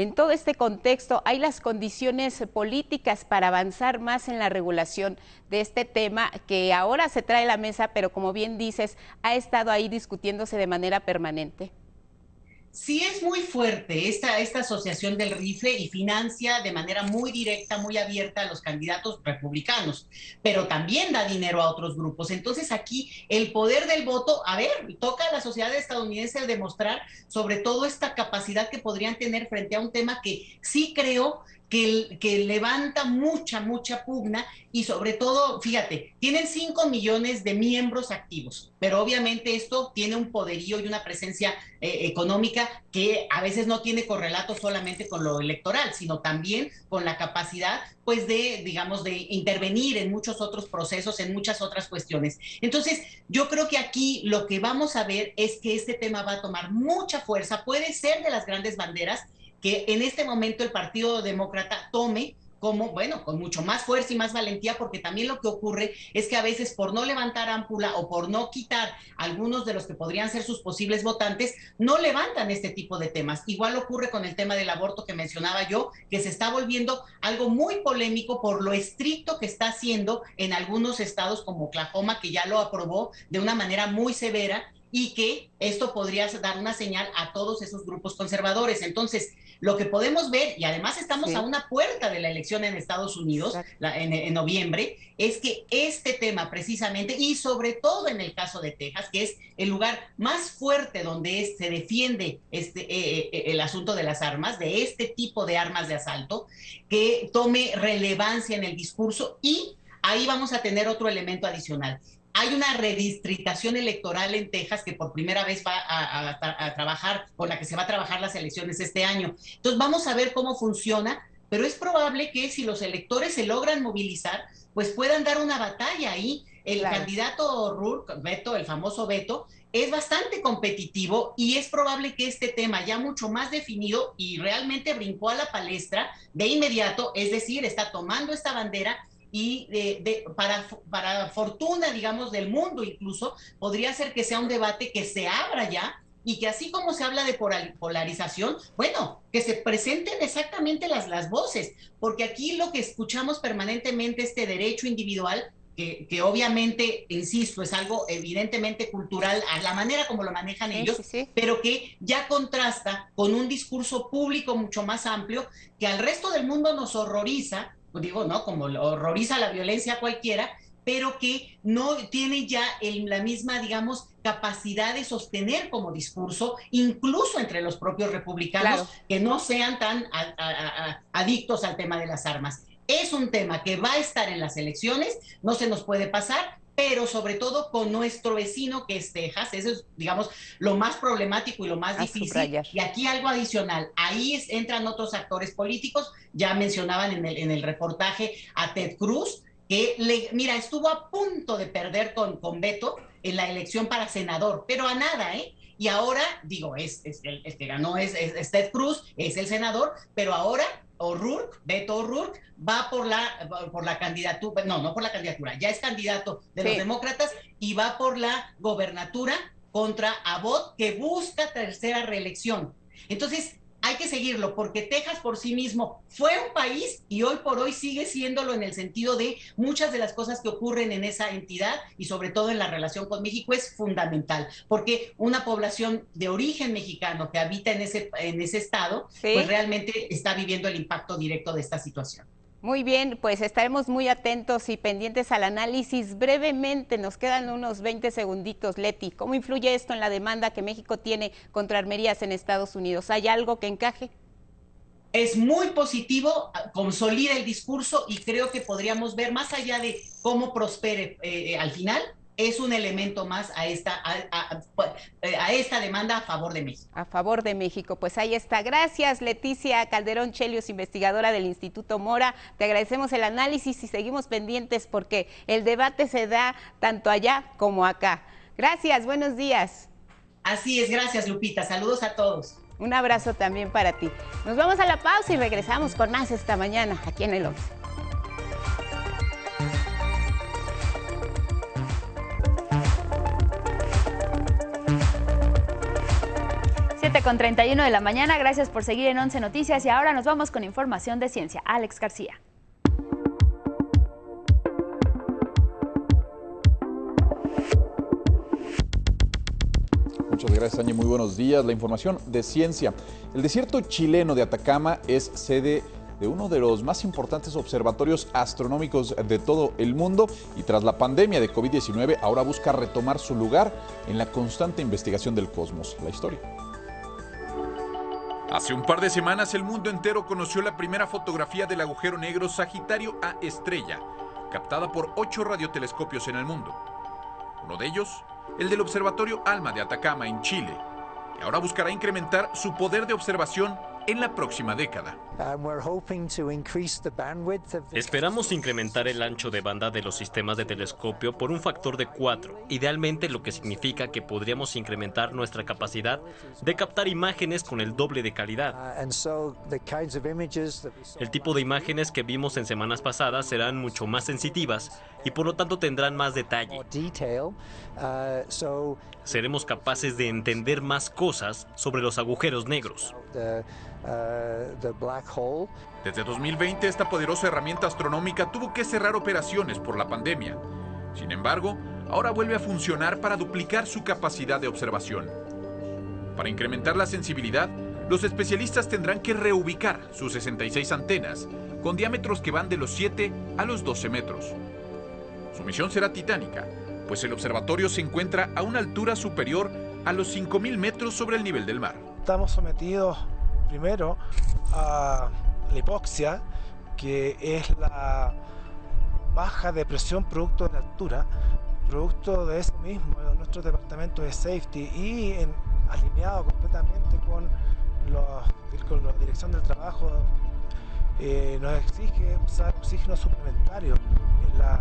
[SPEAKER 4] En todo este contexto, ¿hay las condiciones políticas para avanzar más en la regulación de este tema que ahora se trae a la mesa, pero como bien dices, ha estado ahí discutiéndose de manera permanente?
[SPEAKER 46] Sí es muy fuerte esta, esta asociación del rifle y financia de manera muy directa, muy abierta a los candidatos republicanos, pero también da dinero a otros grupos. Entonces aquí el poder del voto, a ver, toca a la sociedad estadounidense demostrar sobre todo esta capacidad que podrían tener frente a un tema que sí creo que, levanta mucha, mucha pugna y sobre todo, fíjate, tienen 5 millones de miembros activos, pero obviamente esto tiene un poderío y una presencia eh, económica que a veces no tiene correlato solamente con lo electoral, sino también con la capacidad, pues, de, digamos, de intervenir en muchos otros procesos, en muchas otras cuestiones. Entonces, yo creo que aquí lo que vamos a ver es que este tema va a tomar mucha fuerza, puede ser de las grandes banderas, que en este momento el Partido Demócrata tome como, bueno, con mucho más fuerza y más valentía, porque también lo que ocurre es que a veces por no levantar ámpula o por no quitar algunos de los que podrían ser sus posibles votantes, no levantan este tipo de temas. Igual ocurre con el tema del aborto que mencionaba yo, que se está volviendo algo muy polémico por lo estricto que está haciendo en algunos estados como Oklahoma, que ya lo aprobó de una manera muy severa y que esto podría dar una señal a todos esos grupos conservadores. Entonces, lo que podemos ver, y además estamos a una puerta de la elección en Estados Unidos en, noviembre, es que este tema precisamente, y sobre todo en el caso de Texas, que es el lugar más fuerte donde se defiende este, eh, eh, el asunto de las armas, de este tipo de armas de asalto, que tome relevancia en el discurso y ahí vamos a tener otro elemento adicional hay una redistritación electoral en Texas que por primera vez va a, trabajar, con la que se va a trabajar las elecciones este año. Entonces vamos a ver cómo funciona, pero es probable que si los electores se logran movilizar, pues puedan dar una batalla ahí. El candidato Rourke, Beto, el famoso Beto, es bastante competitivo y es probable que este tema ya mucho más definido y realmente brincó a la palestra de inmediato, es decir, está tomando esta bandera y de, para, para fortuna, digamos, del mundo incluso, podría ser que sea un debate que se abra ya y que así como se habla de polarización, bueno, que se presenten exactamente las, las voces, porque aquí lo que escuchamos permanentemente, este derecho individual, que, que, obviamente, insisto, es algo evidentemente cultural, a la manera como lo manejan ellos, pero que ya contrasta con un discurso público mucho más amplio que al resto del mundo nos horroriza digo, ¿no? Como horroriza la violencia a cualquiera, pero que no tiene ya la misma, digamos, capacidad de sostener como discurso, incluso entre los propios republicanos, que no sean tan adictos al tema de las armas. Es un tema que va a estar en las elecciones, no se nos puede pasar, pero sobre todo con nuestro vecino que es Texas. Eso es, digamos, lo más problemático y lo más difícil. Y aquí algo adicional, ahí entran otros actores políticos, ya mencionaban en el, en el reportaje a Ted Cruz, que le, mira, estuvo a punto de perder con, con Beto en la elección para senador, pero a nada, ¿eh? Y ahora, digo, es, el, que ganó es, es Ted Cruz, es el senador, pero ahora O'Rourke, Beto O'Rourke, va por la, por la candidatura, no, no por la candidatura, ya es candidato de los demócratas y va por la gobernatura contra Abbott, que busca tercera reelección. Entonces, hay que seguirlo porque Texas por sí mismo fue un país y hoy por hoy sigue siéndolo en el sentido de muchas de las cosas que ocurren en esa entidad y sobre todo en la relación con México es fundamental porque una población de origen mexicano que habita en ese, en ese estado pues realmente está viviendo el impacto directo de esta situación.
[SPEAKER 4] Muy bien, pues estaremos muy atentos y pendientes al análisis. Brevemente, nos quedan unos 20 segunditos, Leti. ¿Cómo influye esto en la demanda que México tiene contra armerías en Estados Unidos? ¿Hay algo que encaje?
[SPEAKER 46] Es muy positivo, consolida el discurso y creo que podríamos ver más allá de cómo prospere eh, al final, es un elemento más a esta, a, esta demanda a favor de México.
[SPEAKER 4] A favor de México, pues ahí está. Gracias, Leticia Calderón Chelios, investigadora del Instituto Mora. Te agradecemos el análisis y seguimos pendientes porque el debate se da tanto allá como acá. Gracias, buenos días.
[SPEAKER 46] Así es, gracias Lupita. Saludos a todos.
[SPEAKER 4] Un abrazo también para ti. Nos vamos a la pausa y regresamos con más esta mañana aquí en el 11. 7 con 31 de la mañana, gracias por seguir en 11 Noticias y ahora nos vamos con información de ciencia. Alex García.
[SPEAKER 47] Muchas gracias, Añe. Muy buenos días. La información de ciencia. El desierto chileno de Atacama es sede de uno de los más importantes observatorios astronómicos de todo el mundo y tras la pandemia de COVID-19 ahora busca retomar su lugar en la constante investigación del cosmos. La historia.
[SPEAKER 48] Hace un par de semanas el mundo entero conoció la primera fotografía del agujero negro Sagitario A estrella, captada por ocho radiotelescopios en el mundo. Uno de ellos, el del Observatorio ALMA de Atacama en Chile, que ahora buscará incrementar su poder de observación en la próxima década.
[SPEAKER 49] Esperamos incrementar el ancho de banda de los sistemas de telescopio por un factor de 4, idealmente lo que significa que podríamos incrementar nuestra capacidad de captar imágenes con el doble de calidad.
[SPEAKER 50] Uh,
[SPEAKER 49] el tipo de imágenes que vimos en semanas pasadas serán mucho más sensitivas y por lo tanto tendrán más detalle. Seremos capaces de entender más cosas sobre los agujeros negros.
[SPEAKER 50] Uh,
[SPEAKER 48] Desde 2020 esta poderosa herramienta astronómica tuvo que cerrar operaciones por la pandemia. Sin embargo,
[SPEAKER 9] ahora vuelve a funcionar para duplicar su capacidad de observación. Para incrementar la sensibilidad, los especialistas tendrán que reubicar sus 66 antenas, con diámetros que van de los 7 a los 12 metros. Su misión será titánica, pues el observatorio se encuentra a una altura superior a los 5.000 metros sobre el nivel del mar.
[SPEAKER 51] Estamos sometidos primero a la hipoxia, que es la baja de presión producto de altura, producto de eso mismo, nuestro departamento de safety y alineado completamente con, con la dirección del trabajo, eh, nos exige usar oxígeno suplementario en la,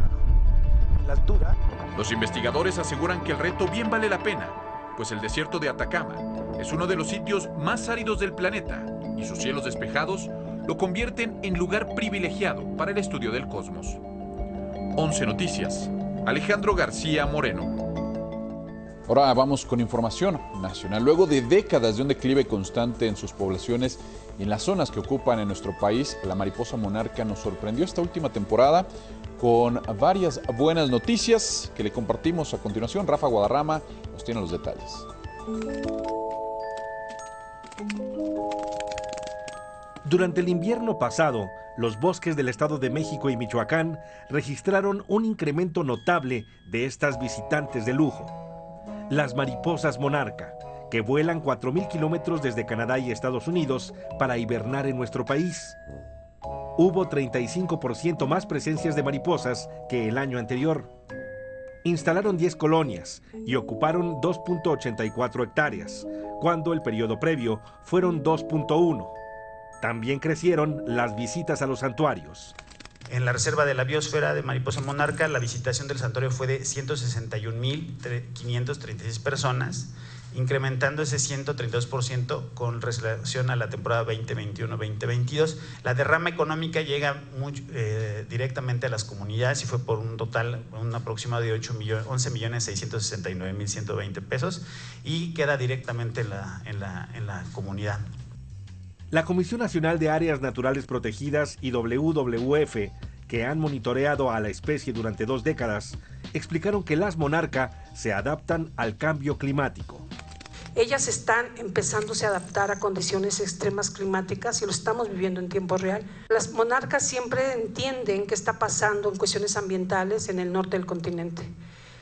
[SPEAKER 51] en la altura.
[SPEAKER 9] Los investigadores aseguran que el reto bien vale la pena, pues el desierto de Atacama es uno de los sitios más áridos del planeta y sus cielos despejados lo convierten en lugar privilegiado para el estudio del cosmos. 11 Noticias. Alejandro García Moreno.
[SPEAKER 52] Ahora vamos con información nacional. Luego de décadas de un declive constante en sus poblaciones y en las zonas que ocupan en nuestro país, la mariposa monarca nos sorprendió esta última temporada con varias buenas noticias que le compartimos a continuación. Rafa Guadarrama nos tiene los detalles.
[SPEAKER 53] Durante el invierno pasado, los bosques del Estado de México y Michoacán registraron un incremento notable de estas visitantes de lujo. Las mariposas monarca, que vuelan 4.000 kilómetros desde Canadá y Estados Unidos para hibernar en nuestro país. Hubo 35% más presencias de mariposas que el año anterior. Instalaron 10 colonias y ocuparon 2.84 hectáreas, cuando el periodo previo fueron 2.1. También crecieron las visitas a los santuarios.
[SPEAKER 54] En la reserva de la biosfera de Mariposa Monarca, la visitación del santuario fue de 161.536 personas, incrementando ese 132% con relación a la temporada 2021-2022. La derrama económica llega eh, directamente a las comunidades y fue por un total, un aproximado de 8 millones, 11 millones 669 mil 120 pesos y queda directamente en la, en la, en la comunidad.
[SPEAKER 53] La Comisión Nacional de Áreas Naturales Protegidas y WWF, que han monitoreado a la especie durante dos décadas, explicaron que las monarcas se adaptan al cambio climático.
[SPEAKER 55] Ellas están empezándose a adaptar a condiciones extremas climáticas y lo estamos viviendo en tiempo real. Las monarcas siempre entienden qué está pasando en cuestiones ambientales en el norte del continente.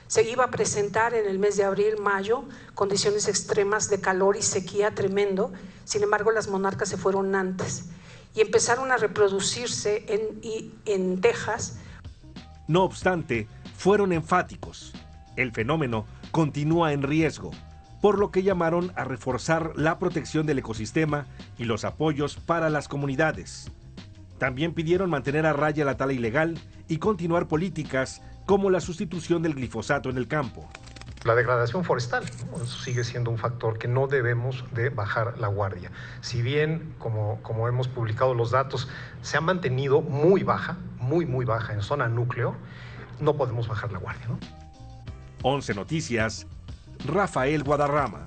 [SPEAKER 55] Se iba a presentar en el mes de abril, mayo, condiciones extremas de calor y sequía tremendo. Sin embargo, las monarcas se fueron antes y empezaron a reproducirse en, en Texas.
[SPEAKER 53] No obstante, fueron enfáticos. El fenómeno continúa en riesgo, por lo que llamaron a reforzar la protección del ecosistema y los apoyos para las comunidades. También pidieron mantener a raya la tala ilegal y continuar políticas como la sustitución del glifosato en el campo.
[SPEAKER 56] La degradación forestal sigue siendo un factor que no debemos de bajar la guardia. Si bien, como, como hemos publicado los datos, se ha mantenido muy baja, muy, muy baja en zona núcleo, no podemos bajar la guardia.
[SPEAKER 53] 11 Noticias, Rafael Guadarrama.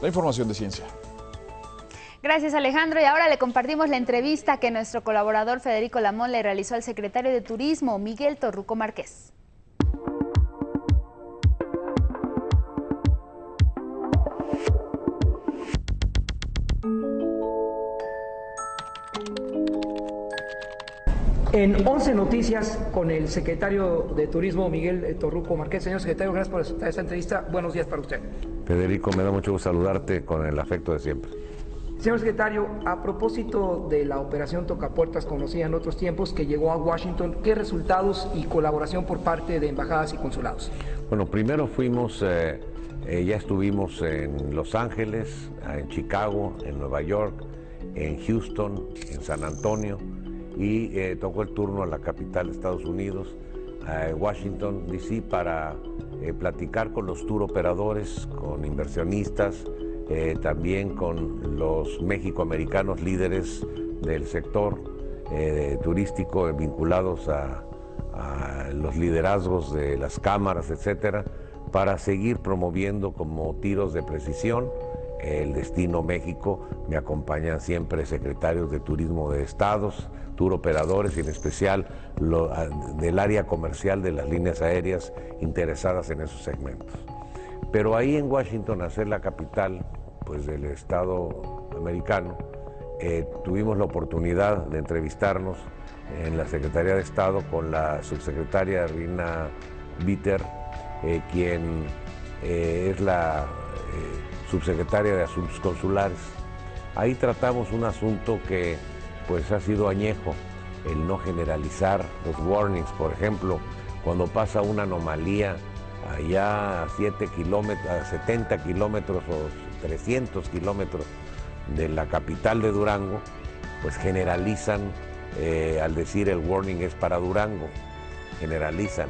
[SPEAKER 52] La información de ciencia.
[SPEAKER 35] Gracias Alejandro y ahora le compartimos la entrevista que nuestro colaborador Federico Lamón le realizó al secretario de Turismo Miguel Torruco Márquez.
[SPEAKER 57] En 11 Noticias con el secretario de Turismo Miguel Torruco Márquez. Señor secretario, gracias por esta entrevista. Buenos días para usted.
[SPEAKER 58] Federico, me da mucho gusto saludarte con el afecto de siempre.
[SPEAKER 57] Señor secretario, a propósito de la operación Tocapuertas conocida en otros tiempos que llegó a Washington, ¿qué resultados y colaboración por parte de embajadas y consulados?
[SPEAKER 58] Bueno, primero fuimos, eh, eh, ya estuvimos en Los Ángeles, en Chicago, en Nueva York, en Houston, en San Antonio y eh, tocó el turno a la capital de Estados Unidos, a Washington, D.C., para platicar con los tour operadores, con inversionistas, eh, también con los mexicoamericanos líderes del sector eh, turístico vinculados a, los liderazgos de las cámaras, etcétera, para seguir promoviendo como tiros de precisión el destino México. Me acompañan siempre secretarios de turismo de estados, tour operadores y en especial del área comercial de las líneas aéreas interesadas en esos segmentos. Pero ahí en Washington, a ser la capital pues, del estado americano, eh, tuvimos la oportunidad de entrevistarnos en la Secretaría de Estado con la subsecretaria Rina Bitter, eh, quien eh, es la subsecretaria de Asuntos Consulares. Ahí tratamos un asunto que pues ha sido añejo, el no generalizar los warnings, por ejemplo, cuando pasa una anomalía allá a 7 kilómetros, a 70 kilómetros o 300 kilómetros de la capital de Durango, pues generalizan eh, al decir el warning es para Durango, generalizan,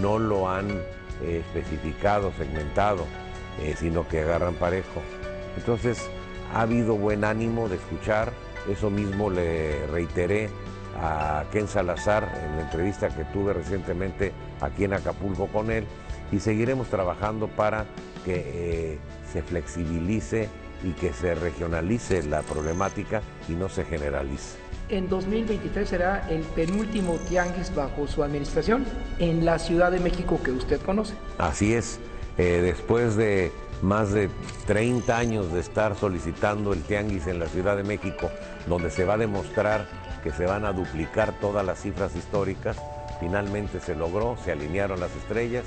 [SPEAKER 58] no lo han eh, especificado, segmentado, eh, sino que agarran parejo. Entonces, ha habido buen ánimo de escuchar, eso mismo le reiteré a Ken Salazar en la entrevista que tuve recientemente aquí en Acapulco con él y seguiremos trabajando para que se flexibilice y que se regionalice la problemática y no se generalice.
[SPEAKER 59] En 2023 será el penúltimo tianguis bajo su administración en la Ciudad de México que usted conoce.
[SPEAKER 58] Así es, eh, después de más de 30 años de estar solicitando el tianguis en la Ciudad de México, donde se va a demostrar que se van a duplicar todas las cifras históricas, finalmente se logró, se alinearon las estrellas,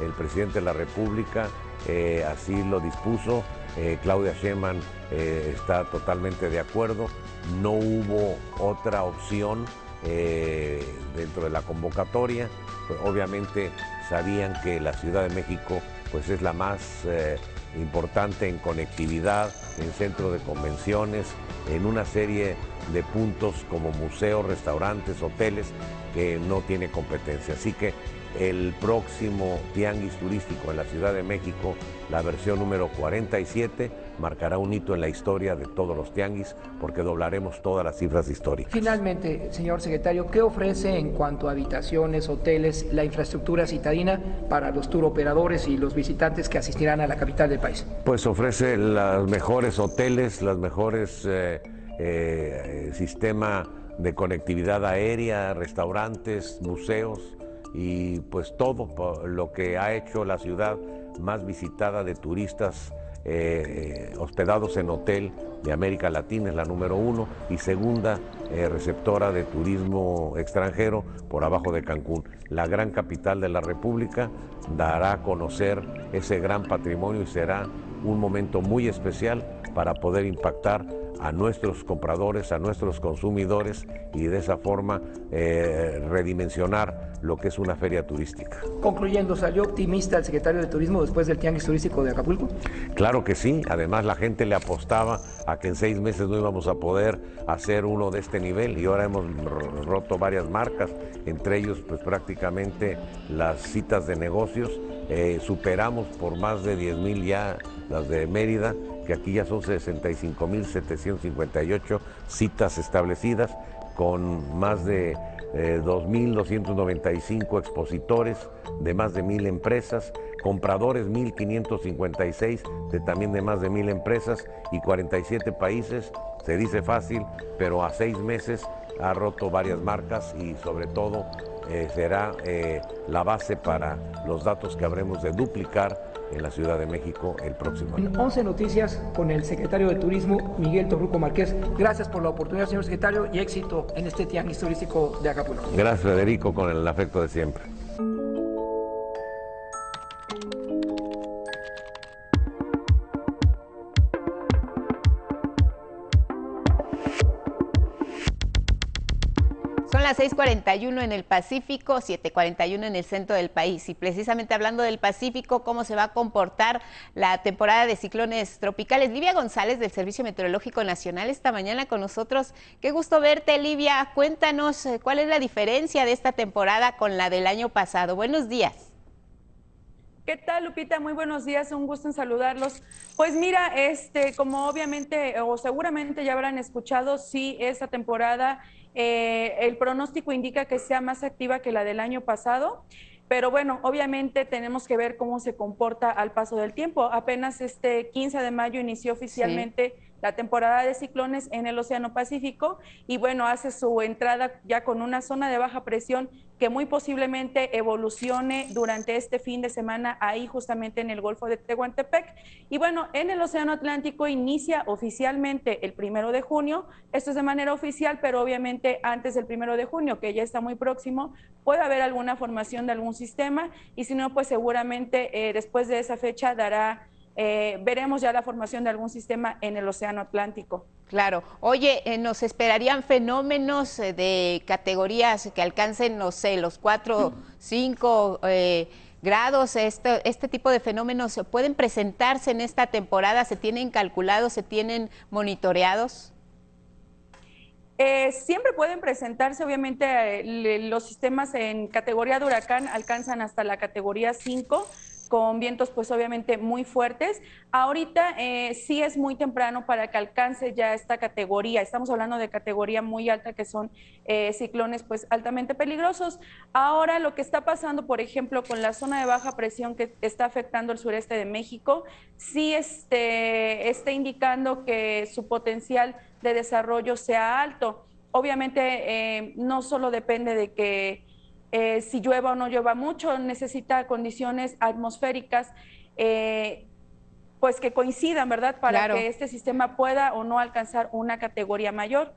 [SPEAKER 58] el presidente de la República eh, así lo dispuso, eh, Claudia Sheinbaum eh, está totalmente de acuerdo, no hubo otra opción dentro de la convocatoria, pues, obviamente sabían que la Ciudad de México pues es la más importante en conectividad, en centro de convenciones, en una serie de puntos como museos, restaurantes, hoteles, que no tiene competencia. Así que el próximo tianguis turístico en la Ciudad de México, la versión número 47, marcará un hito en la historia de todos los tianguis porque doblaremos todas las cifras históricas.
[SPEAKER 59] Finalmente, señor secretario, ¿qué ofrece en cuanto a habitaciones, hoteles, la infraestructura citadina para los tour operadores y los visitantes que asistirán a la capital del país?
[SPEAKER 58] Pues ofrece los mejores hoteles, los mejores eh, eh, sistema de conectividad aérea, restaurantes, museos, y pues todo lo que ha hecho la ciudad más visitada de turistas eh, hospedados en hotel de América Latina, es la número uno, y segunda eh, receptora de turismo extranjero por abajo de Cancún. La gran capital de la República dará a conocer ese gran patrimonio y será un momento muy especial para poder impactar a nuestros compradores, a nuestros consumidores y de esa forma eh, redimensionar lo que es una feria turística.
[SPEAKER 59] Concluyendo, ¿salió optimista el secretario de Turismo después del tianguis turístico de Acapulco?
[SPEAKER 58] Claro que sí, además la gente le apostaba a que en seis meses no íbamos a poder hacer uno de este nivel y ahora hemos roto varias marcas, entre ellos pues prácticamente las citas de negocios, eh, superamos por más de 10 mil ya las de Mérida que aquí ya son 65.758 citas establecidas con más de 2.295 eh, expositores de más de mil empresas, compradores 1.556 de también de más de mil empresas y 47 países. Se dice fácil, pero a seis meses ha roto varias marcas y sobre todo eh, será eh, la base para los datos que habremos de duplicar en la Ciudad de México el próximo año.
[SPEAKER 59] 11 Noticias con el secretario de Turismo, Miguel Torruco Márquez. Gracias por la oportunidad, señor secretario, y éxito en este tianguis turístico de Acapulco.
[SPEAKER 58] Gracias, Federico, con el afecto de siempre.
[SPEAKER 4] Las 6:41 en el Pacífico, 7:41 en el centro del país. Y precisamente hablando del Pacífico, cómo se va a comportar la temporada de ciclones tropicales. Livia González del Servicio Meteorológico Nacional esta mañana con nosotros. Qué gusto verte, Livia. Cuéntanos eh, cuál es la diferencia de esta temporada con la del año pasado. Buenos días.
[SPEAKER 60] ¿Qué tal, Lupita? Muy buenos días, un gusto en saludarlos. Pues mira, este, como obviamente o seguramente ya habrán escuchado, sí, esta temporada eh, el pronóstico indica que sea más activa que la del año pasado. Pero bueno, obviamente tenemos que ver cómo se comporta al paso del tiempo. Apenas este 15 de mayo inició oficialmente la temporada de ciclones en el Océano Pacífico y bueno, hace su entrada ya con una zona de baja presión que muy posiblemente evolucione durante este fin de semana ahí justamente en el Golfo de Tehuantepec. Y bueno, en el Océano Atlántico inicia oficialmente el primero de junio. Esto es de manera oficial, pero obviamente antes del primero de junio, que ya está muy próximo, puede haber alguna formación de algún sistema y si no, pues seguramente eh, después de esa fecha dará eh, veremos ya la formación de algún sistema en el Océano Atlántico.
[SPEAKER 4] Claro. Oye, eh, ¿nos esperarían fenómenos eh, de categorías que alcancen, no sé, los cuatro, [clears throat] cinco grados? Este, ¿Este tipo de fenómenos pueden presentarse en esta temporada? ¿Se tienen calculados, se tienen monitoreados?
[SPEAKER 60] siempre pueden presentarse, obviamente los sistemas en categoría de huracán alcanzan hasta la categoría 5, con vientos pues obviamente muy fuertes. Ahorita eh, sí es muy temprano para que alcance ya esta categoría. Estamos hablando de categoría muy alta que son eh, ciclones pues altamente peligrosos. Ahora lo que está pasando, por ejemplo, con la zona de baja presión que está afectando el sureste de México, sí este, está indicando que su potencial de desarrollo sea alto. Obviamente eh, no solo depende de que eh, si llueva o no llueva mucho, necesita condiciones atmosféricas eh, pues que coincidan, ¿verdad? Para que este sistema pueda o no alcanzar una categoría mayor.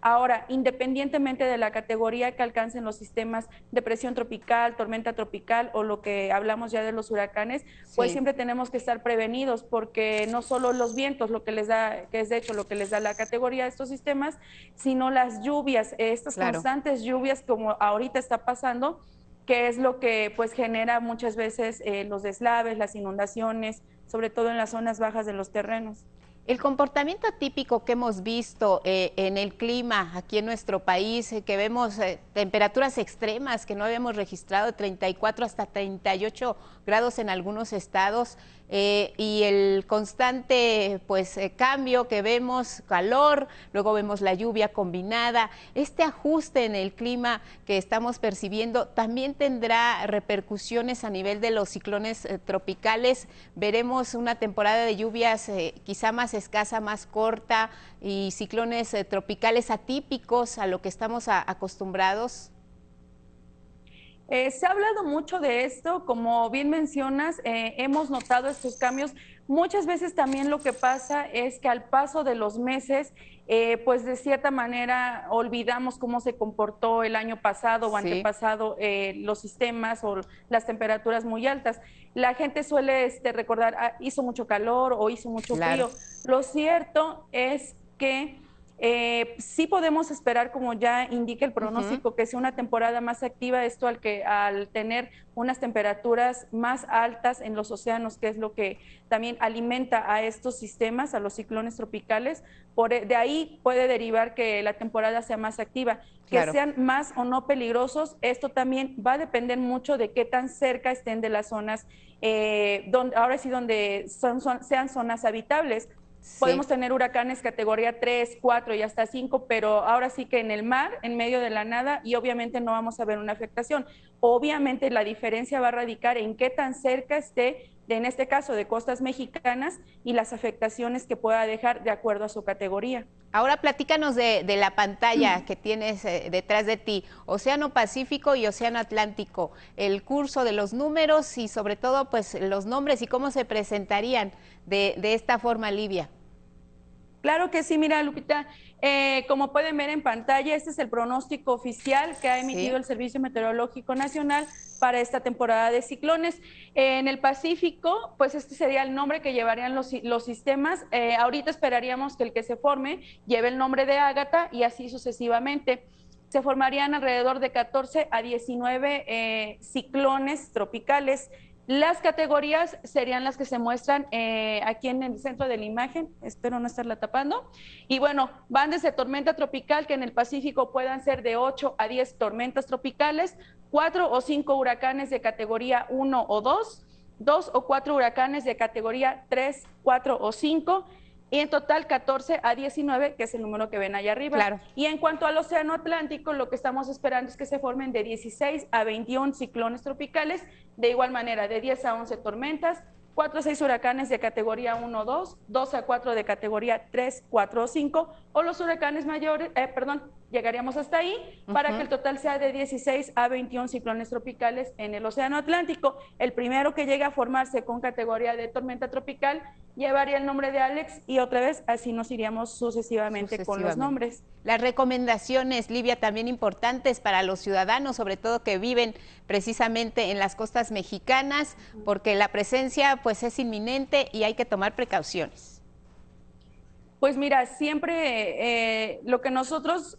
[SPEAKER 60] Ahora, independientemente de la categoría que alcancen los sistemas de presión tropical, tormenta tropical o lo que hablamos ya de los huracanes, pues siempre tenemos que estar prevenidos porque no solo los vientos, lo que les da, que es de hecho lo que les da la categoría de estos sistemas, sino las lluvias, estas constantes lluvias como ahorita está pasando, que es lo que pues genera muchas veces eh, los deslaves, las inundaciones, sobre todo en las zonas bajas de los terrenos.
[SPEAKER 4] El comportamiento típico que hemos visto eh, en el clima aquí en nuestro país, eh, que vemos eh, temperaturas extremas que no habíamos registrado, 34 hasta 38 grados en algunos estados, eh, y el constante pues eh, cambio que vemos, calor, luego vemos la lluvia combinada, este ajuste en el clima que estamos percibiendo también tendrá repercusiones a nivel de los ciclones eh, tropicales. Veremos una temporada de lluvias quizá más escasa, más corta y ciclones tropicales atípicos a lo que estamos acostumbrados.
[SPEAKER 60] Eh, se ha hablado mucho de esto, como bien mencionas, eh, hemos notado estos cambios. Muchas veces también lo que pasa es que al paso de los meses, eh, pues de cierta manera olvidamos cómo se comportó el año pasado o antepasado los sistemas o las temperaturas muy altas. La gente suele este, recordar, ah, hizo mucho calor o hizo mucho frío. Lo cierto es que eh, sí podemos esperar, como ya indica el pronóstico, que sea una temporada más activa, esto al, que, al tener unas temperaturas más altas en los océanos, que es lo que también alimenta a estos sistemas, a los ciclones tropicales. Por, e, de ahí puede derivar que la temporada sea más activa. Que sean más o no peligrosos, esto también va a depender mucho de qué tan cerca estén de las zonas, eh, donde, ahora sí, donde son, sean zonas habitables Podemos tener huracanes categoría 3, 4 y hasta 5, pero ahora sí que en el mar, en medio de la nada, y obviamente no vamos a ver una afectación. Obviamente la diferencia va a radicar en qué tan cerca esté, en este caso, de costas mexicanas y las afectaciones que pueda dejar de acuerdo a su categoría.
[SPEAKER 4] Ahora platícanos de, la pantalla que tienes eh, detrás de ti, Océano Pacífico y Océano Atlántico, el curso de los números y sobre todo pues los nombres y cómo se presentarían de, de esta forma, Livia.
[SPEAKER 60] Claro que sí, mira, Lupita, eh, como pueden ver en pantalla, este es el pronóstico oficial que ha emitido el Servicio Meteorológico Nacional para esta temporada de ciclones. en el Pacífico, pues este sería el nombre que llevarían los, los sistemas. Eh, ahorita esperaríamos que el que se forme lleve el nombre de Ágata y así sucesivamente. Se formarían alrededor de 14 a 19 eh, ciclones tropicales las categorías serían las que se muestran eh, aquí en el centro de la imagen, espero no estarla tapando. Y bueno, van desde tormenta tropical, que en el Pacífico puedan ser de 8 a 10 tormentas tropicales, 4 o 5 huracanes de categoría 1 o 2, 2 o 4 huracanes de categoría 3, 4 o 5, y en total 14 a 19, que es el número que ven allá arriba.
[SPEAKER 4] Claro.
[SPEAKER 60] Y en cuanto al Océano Atlántico, lo que estamos esperando es que se formen de 16 a 21 ciclones tropicales, de igual manera de 10 a 11 tormentas, 4 a 6 huracanes de categoría 1 o 2, 2 a 4 de categoría 3, 4 o 5, o los huracanes mayores, eh, perdón, llegaríamos hasta ahí, para que el total sea de 16 a 21 ciclones tropicales en el Océano Atlántico. El primero que llegue a formarse con categoría de tormenta tropical llevaría el nombre de Alex y otra vez así nos iríamos sucesivamente, con los nombres.
[SPEAKER 4] Las recomendaciones, Livia, también importantes para los ciudadanos, sobre todo que viven precisamente en las costas mexicanas, porque la presencia pues es inminente y hay que tomar precauciones.
[SPEAKER 60] Pues mira, siempre eh, lo que nosotros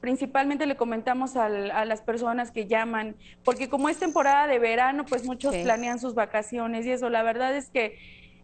[SPEAKER 60] principalmente le comentamos a las personas que llaman, porque como es temporada de verano, pues muchos planean sus vacaciones y eso, la verdad es que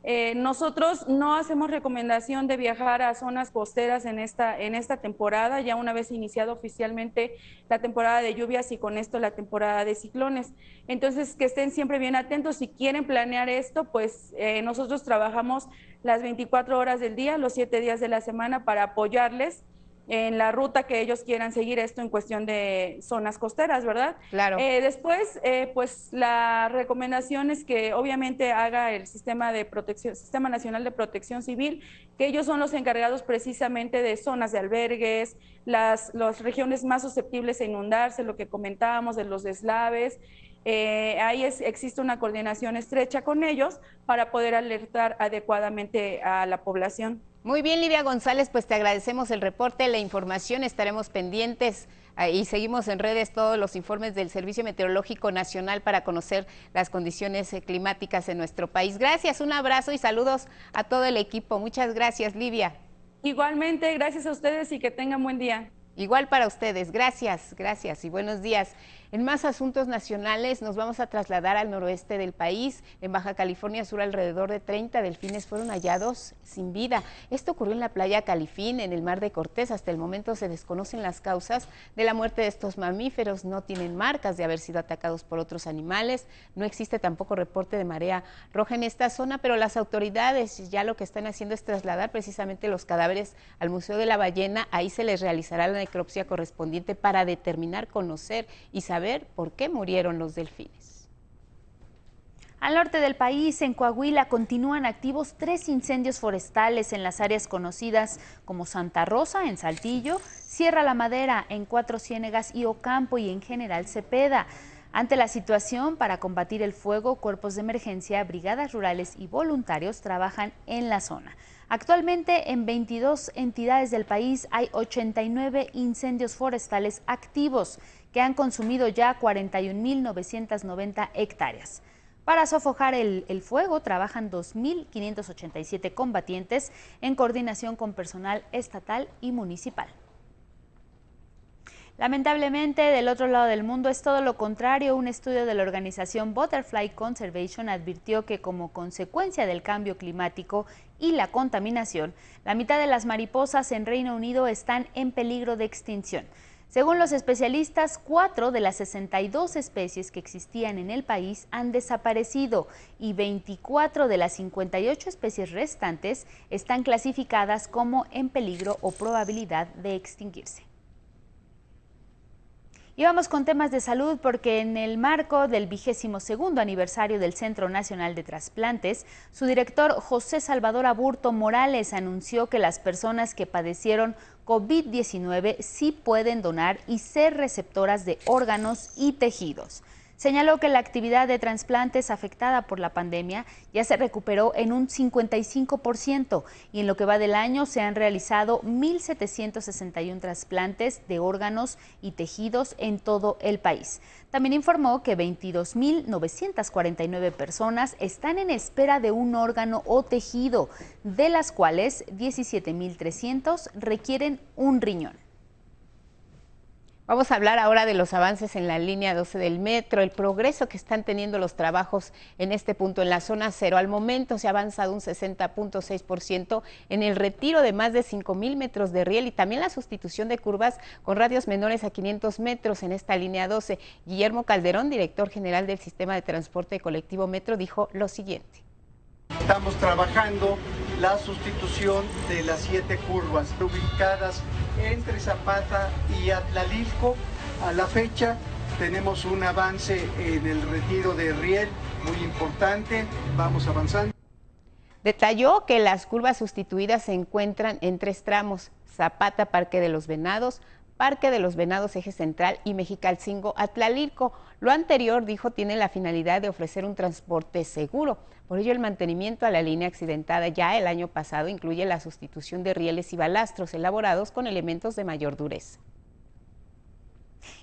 [SPEAKER 60] eh, nosotros no hacemos recomendación de viajar a zonas costeras en esta, en esta temporada, ya una vez iniciado oficialmente la temporada de lluvias y con esto la temporada de ciclones. Entonces, que estén siempre bien atentos. Si quieren planear esto, pues eh, nosotros trabajamos las 24 horas del día, los 7 días de la semana para apoyarles en la ruta que ellos quieran seguir esto en cuestión de zonas costeras, ¿verdad?
[SPEAKER 4] Claro.
[SPEAKER 60] Eh, después, eh, pues la recomendación es que obviamente haga el sistema de protección, Sistema Nacional de Protección Civil, que ellos son los encargados precisamente de zonas de albergues, las, las regiones más susceptibles a inundarse, lo que comentábamos de los deslaves. Eh, ahí es, existe una coordinación estrecha con ellos para poder alertar adecuadamente a la población.
[SPEAKER 4] Muy bien, Livia González, pues te agradecemos el reporte, la información, estaremos pendientes ah, y seguimos en redes todos los informes del Servicio Meteorológico Nacional para conocer las condiciones eh, climáticas en nuestro país. Gracias, un abrazo y saludos a todo el equipo. Muchas gracias, Livia.
[SPEAKER 60] Igualmente, gracias a ustedes y que tengan buen día.
[SPEAKER 4] Igual para ustedes, gracias, gracias y buenos días. En más asuntos nacionales nos vamos a trasladar al noroeste del país. En Baja California Sur alrededor de 30 delfines fueron hallados sin vida. Esto ocurrió en la playa Califín, en el mar de Cortés. Hasta el momento se desconocen las causas de la muerte de estos mamíferos. No tienen marcas de haber sido atacados por otros animales. No existe tampoco reporte de marea roja en esta zona, pero las autoridades ya lo que están haciendo es trasladar precisamente los cadáveres al Museo de la Ballena. Ahí se les realizará la necropsia correspondiente para determinar, conocer y saber por qué murieron los delfines.
[SPEAKER 35] Al norte del país, en Coahuila, continúan activos tres incendios forestales en las áreas conocidas como Santa Rosa, en Saltillo, Sierra La Madera, en Cuatro Ciénegas y Ocampo y en General Cepeda. Ante la situación, para combatir el fuego, cuerpos de emergencia, brigadas rurales y voluntarios trabajan en la zona. Actualmente en 22 entidades del país hay 89 incendios forestales activos que han consumido ya 41.990 hectáreas. Para sofocar el, el, fuego trabajan 2.587 combatientes en coordinación con personal estatal y municipal. Lamentablemente, del otro lado del mundo es todo lo contrario. Un estudio de la organización Butterfly Conservation advirtió que como consecuencia del cambio climático y la contaminación, la mitad de las mariposas en Reino Unido están en peligro de extinción. Según los especialistas, cuatro de las 62 especies que existían en el país han desaparecido y 24 de las 58 especies restantes están clasificadas como en peligro o probabilidad de extinguirse. Y vamos con temas de salud porque en el marco del vigésimo segundo aniversario del Centro Nacional de Trasplantes, su director José Salvador Aburto Morales anunció que las personas que padecieron COVID-19 sí pueden donar y ser receptoras de órganos y tejidos. Señaló que la actividad de trasplantes afectada por la pandemia ya se recuperó en un 55% y en lo que va del año se han realizado 1.761 trasplantes de órganos y tejidos en todo el país. También informó que 22.949 personas están en espera de un órgano o tejido, de las cuales 17.300 requieren un riñón. Vamos a hablar ahora de los avances en la línea 12 del metro, el progreso que están teniendo los trabajos en este punto en la zona cero. Al momento se ha avanzado un 60.6% en el retiro de más de 5 mil metros de riel y también la sustitución de curvas con radios menores a 500 metros en esta línea 12. Guillermo Calderón, director general del Sistema de Transporte Colectivo Metro, dijo lo siguiente.
[SPEAKER 61] Estamos trabajando la sustitución de las siete curvas ubicadas entre Zapata y Atlalilco. A la fecha tenemos un avance en el retiro de riel muy importante, vamos avanzando.
[SPEAKER 4] Detalló que las curvas sustituidas se encuentran en tres tramos, Zapata, Parque de los Venados, Parque de los Venados Eje Central y Mexicalcingo Atlalilco. Lo anterior, dijo, tiene la finalidad de ofrecer un transporte seguro. Por ello, el mantenimiento a la línea accidentada ya el año pasado incluye la sustitución de rieles y balastros elaborados con elementos de mayor dureza.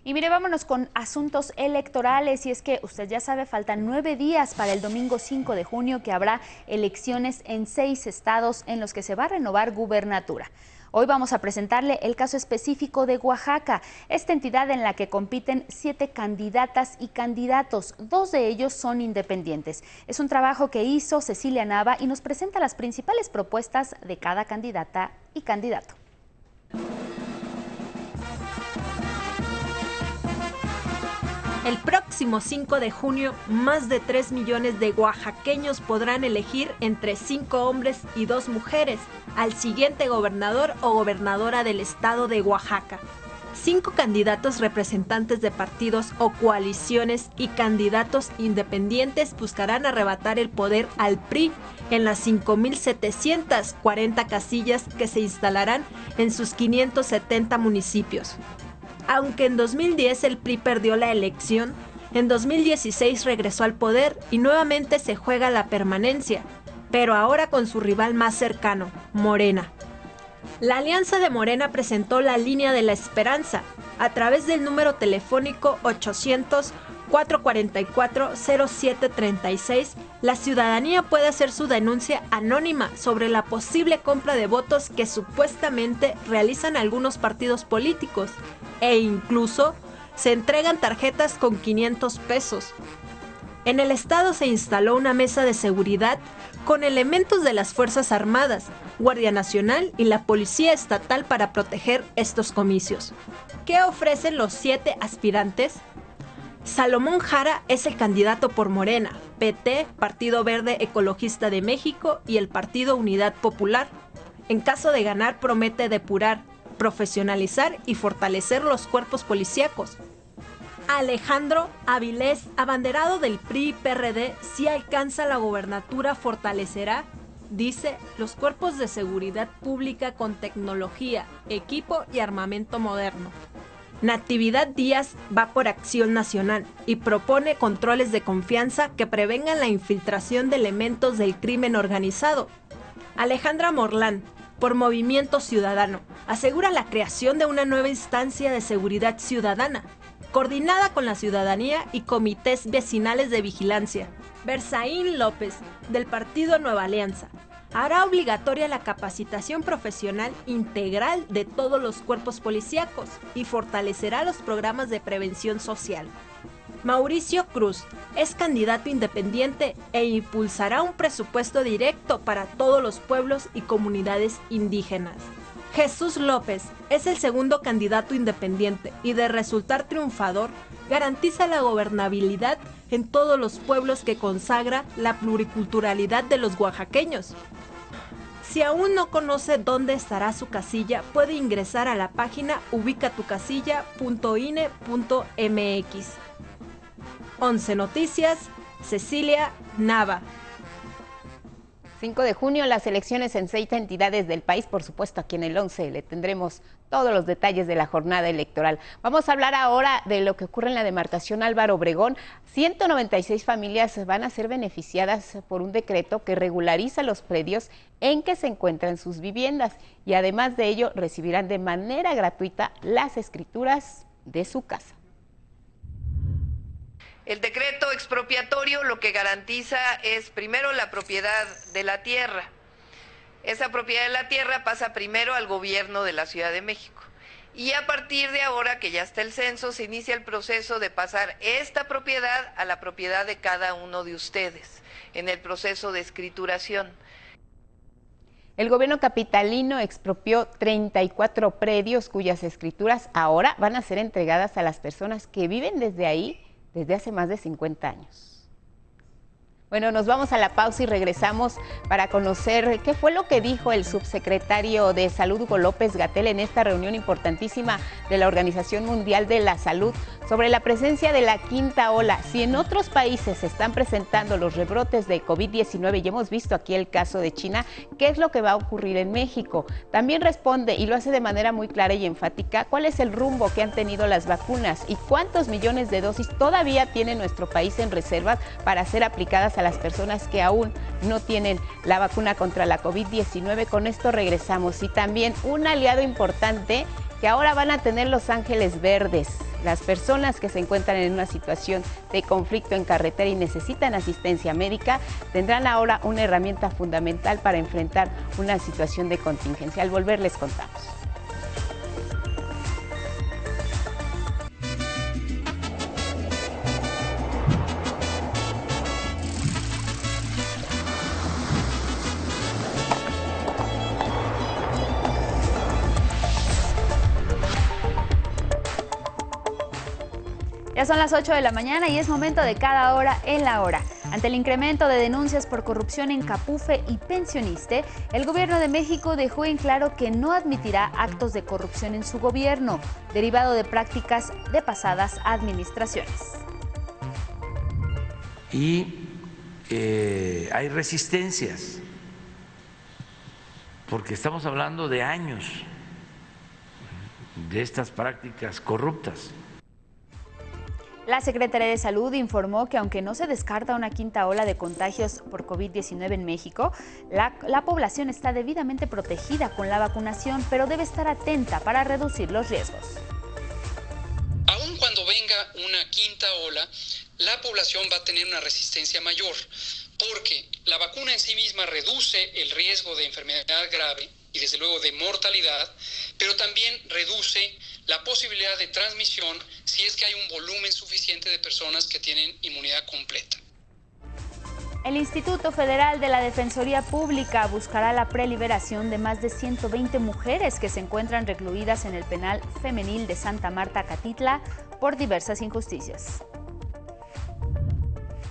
[SPEAKER 35] Y mire, vámonos con asuntos electorales. Y es que usted ya sabe, faltan nueve días para el domingo 5 de junio que habrá elecciones en seis estados en los que se va a renovar gubernatura. Hoy vamos a presentarle el caso específico de Oaxaca, esta entidad en la que compiten siete candidatas y candidatos. Dos de ellos son independientes. Es un trabajo que hizo Cecilia Nava y nos presenta las principales propuestas de cada candidata y candidato.
[SPEAKER 45] El próximo 5 de junio, más de 3 millones de oaxaqueños podrán elegir entre 5 hombres y 2 mujeres al siguiente gobernador o gobernadora del estado de Oaxaca. Cinco candidatos representantes de partidos o coaliciones y candidatos independientes buscarán arrebatar el poder al PRI en las 5.740 casillas que se instalarán en sus 570 municipios. Aunque en 2010 el PRI perdió la elección, en 2016 regresó al poder y nuevamente se juega la permanencia, pero ahora con su rival más cercano, Morena. La Alianza de Morena presentó la línea de la esperanza a través del número telefónico 800 444-0736, la ciudadanía puede hacer su denuncia anónima sobre la posible compra de votos que supuestamente realizan algunos partidos políticos e incluso se entregan tarjetas con 500 pesos. En el estado se instaló una mesa de seguridad con elementos de las Fuerzas Armadas, Guardia Nacional y la Policía Estatal para proteger estos comicios. ¿Qué ofrecen los siete aspirantes? Salomón Jara es el candidato por Morena, PT, Partido Verde Ecologista de México y el Partido Unidad Popular. En caso de ganar promete depurar, profesionalizar y fortalecer los cuerpos policíacos. Alejandro Avilés, abanderado del PRI-PRD, si alcanza la gobernatura fortalecerá, dice, los cuerpos de seguridad pública con tecnología, equipo y armamento moderno. Natividad Díaz va por acción nacional y propone controles de confianza que prevengan la infiltración de elementos del crimen organizado. Alejandra Morlán, por Movimiento Ciudadano, asegura la creación de una nueva instancia de seguridad ciudadana, coordinada con la ciudadanía y comités vecinales de vigilancia. Berzaín López, del Partido Nueva Alianza, hará obligatoria la capacitación profesional integral de todos los cuerpos policíacos y fortalecerá los programas de prevención social. Mauricio Cruz es candidato independiente e impulsará un presupuesto directo para todos los pueblos y comunidades indígenas. Jesús López es el segundo candidato independiente y de resultar triunfador garantiza la gobernabilidad en todos los pueblos que consagra la pluriculturalidad de los oaxaqueños. Si aún no conoce dónde estará su casilla, puede ingresar a la página ubicatucasilla.ine.mx. 11 Noticias, Cecilia Nava.
[SPEAKER 4] 5 de junio, las elecciones en seis entidades del país, por supuesto aquí en el 11 le tendremos todos los detalles de la jornada electoral. Vamos a hablar ahora de lo que ocurre en la demarcación Álvaro Obregón. 196 familias van a ser beneficiadas por un decreto que regulariza los predios en que se encuentran sus viviendas y además de ello recibirán de manera gratuita las escrituras de su casa.
[SPEAKER 62] El decreto expropiatorio lo que garantiza es primero la propiedad de la tierra. Esa propiedad de la tierra pasa primero al gobierno de la Ciudad de México. Y a partir de ahora que ya está el censo, se inicia el proceso de pasar esta propiedad a la propiedad de cada uno de ustedes en el proceso de escrituración.
[SPEAKER 4] El gobierno capitalino expropió 34 predios cuyas escrituras ahora van a ser entregadas a las personas que viven desde ahí desde hace más de 50 años. Bueno, nos vamos a la pausa y regresamos para conocer qué fue lo que dijo el subsecretario de Salud Hugo López Gatel en esta reunión importantísima de la Organización Mundial de la Salud sobre la presencia de la quinta ola. Si en otros países se están presentando los rebrotes de COVID-19 y hemos visto aquí el caso de China, ¿qué es lo que va a ocurrir en México? También responde y lo hace de manera muy clara y enfática cuál es el rumbo que han tenido las vacunas y cuántos millones de dosis todavía tiene nuestro país en reservas para ser aplicadas a las personas que aún no tienen la vacuna contra la COVID-19. Con esto regresamos. Y también un aliado importante que ahora van a tener Los Ángeles Verdes. Las personas que se encuentran en una situación de conflicto en carretera y necesitan asistencia médica tendrán ahora una herramienta fundamental para enfrentar una situación de contingencia. Al volver les contamos.
[SPEAKER 35] Ya son las 8 de la mañana y es momento de cada hora en la hora. Ante el incremento de denuncias por corrupción en Capufe y Pensioniste, el gobierno de México dejó en claro que no admitirá actos de corrupción en su gobierno, derivado de prácticas de pasadas administraciones.
[SPEAKER 63] Y eh, hay resistencias, porque estamos hablando de años de estas prácticas corruptas.
[SPEAKER 35] La Secretaría de Salud informó que aunque no se descarta una quinta ola de contagios por COVID-19 en México, la, la, población está debidamente protegida con la vacunación, pero debe estar atenta para reducir los riesgos.
[SPEAKER 64] Aun cuando venga una quinta ola, la población va a tener una resistencia mayor, porque la vacuna en sí misma reduce el riesgo de enfermedad grave y desde luego de mortalidad, pero también reduce la posibilidad de transmisión si es que hay un volumen suficiente de personas que tienen inmunidad completa.
[SPEAKER 35] El Instituto Federal de la Defensoría Pública buscará la preliberación de más de 120 mujeres que se encuentran recluidas en el penal femenil de Santa Marta, Catitla, por diversas injusticias.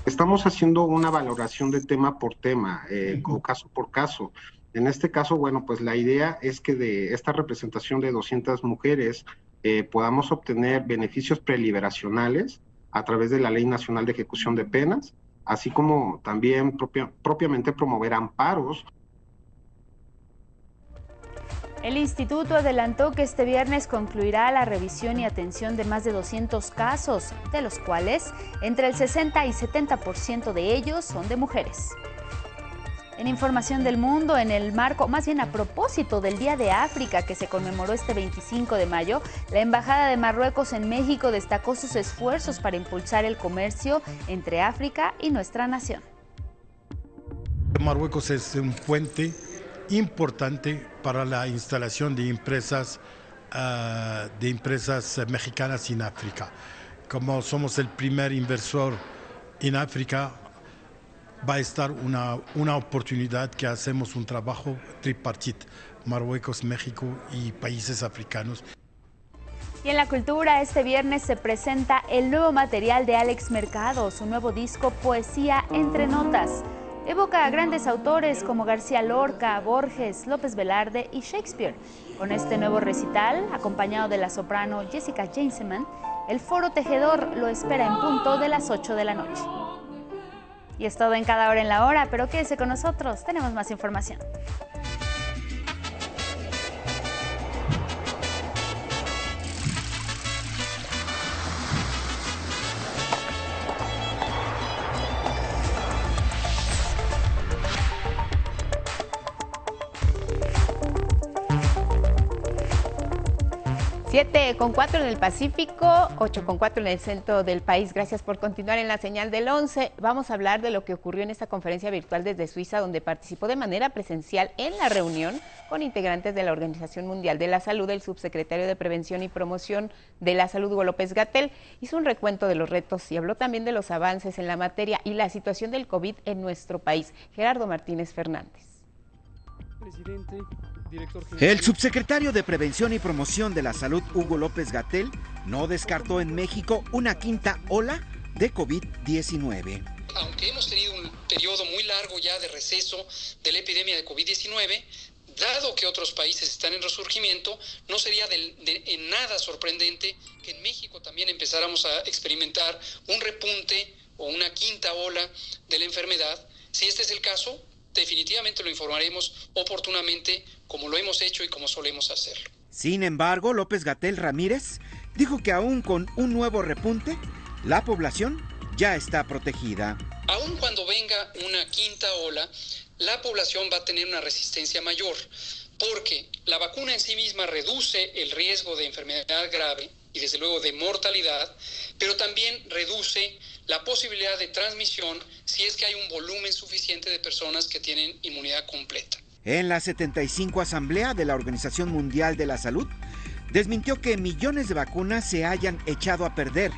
[SPEAKER 65] Estamos haciendo una valoración de tema por tema, eh, o caso por caso. En este caso, bueno, pues la idea es que de esta representación de 200 mujeres eh, podamos obtener beneficios preliberacionales a través de la Ley Nacional de Ejecución de Penas, así como también propia, propiamente promover amparos.
[SPEAKER 35] El instituto adelantó que este viernes concluirá la revisión y atención de más de 200 casos, de los cuales entre el 60 y 70% de ellos son de mujeres. En información del mundo, en el marco, más bien a propósito del Día de África que se conmemoró este 25 de mayo, la Embajada de Marruecos en México destacó sus esfuerzos para impulsar el comercio entre África y nuestra nación.
[SPEAKER 66] Marruecos es un puente importante para la instalación de empresas, uh, de empresas mexicanas en África. Como somos el primer inversor en África, va a estar una, una oportunidad que hacemos un trabajo tripartite, Marruecos, México y países africanos.
[SPEAKER 35] Y en la cultura, este viernes se presenta el nuevo material de Alex Mercado, su nuevo disco Poesía entre Notas. Evoca a grandes autores como García Lorca, Borges, López Velarde y Shakespeare. Con este nuevo recital, acompañado de la soprano Jessica Jameson, el Foro Tejedor lo espera en punto de las 8 de la noche. Y es todo en cada hora en la hora, pero quédese con nosotros, tenemos más información.
[SPEAKER 4] Siete con cuatro en el Pacífico, ocho con cuatro en el centro del país. Gracias por continuar en la señal del 11. Vamos a hablar de lo que ocurrió en esta conferencia virtual desde Suiza, donde participó de manera presencial en la reunión con integrantes de la Organización Mundial de la Salud, el subsecretario de Prevención y Promoción de la Salud, Hugo López Gatel. Hizo un recuento de los retos y habló también de los avances en la materia y la situación del COVID en nuestro país. Gerardo Martínez Fernández.
[SPEAKER 67] Presidente. El subsecretario de Prevención y Promoción de la Salud, Hugo López Gatel, no descartó en México una quinta ola de COVID-19.
[SPEAKER 64] Aunque hemos tenido un periodo muy largo ya de receso de la epidemia de COVID-19, dado que otros países están en resurgimiento, no sería de, en nada sorprendente que en México también empezáramos a experimentar un repunte o una quinta ola de la enfermedad. Si este es el caso, definitivamente lo informaremos oportunamente como lo hemos hecho y como solemos hacerlo.
[SPEAKER 67] Sin embargo, López Gatel Ramírez dijo que aún con un nuevo repunte, la población ya está protegida.
[SPEAKER 64] Aún cuando venga una quinta ola, la población va a tener una resistencia mayor, porque la vacuna en sí misma reduce el riesgo de enfermedad grave y desde luego de mortalidad, pero también reduce la posibilidad de transmisión si es que hay un volumen suficiente de personas que tienen inmunidad completa.
[SPEAKER 67] En la 75 Asamblea de la Organización Mundial de la Salud, desmintió que millones de vacunas se hayan echado a perder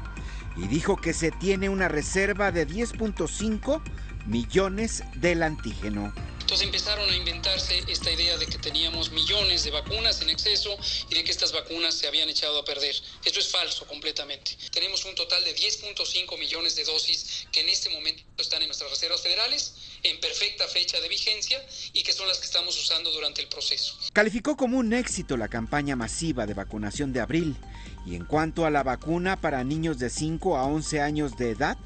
[SPEAKER 67] y dijo que se tiene una reserva de 10.5 millones del antígeno.
[SPEAKER 64] Entonces empezaron a inventarse esta idea de que teníamos millones de vacunas en exceso y de que estas vacunas se habían echado a perder. Esto es falso completamente. Tenemos un total de 10.5 millones de dosis que en este momento están en nuestras reservas federales en perfecta fecha de vigencia y que son las que estamos usando durante el proceso.
[SPEAKER 67] Calificó como un éxito la campaña masiva de vacunación de abril y en cuanto a la vacuna para niños de 5 a 11 años de edad,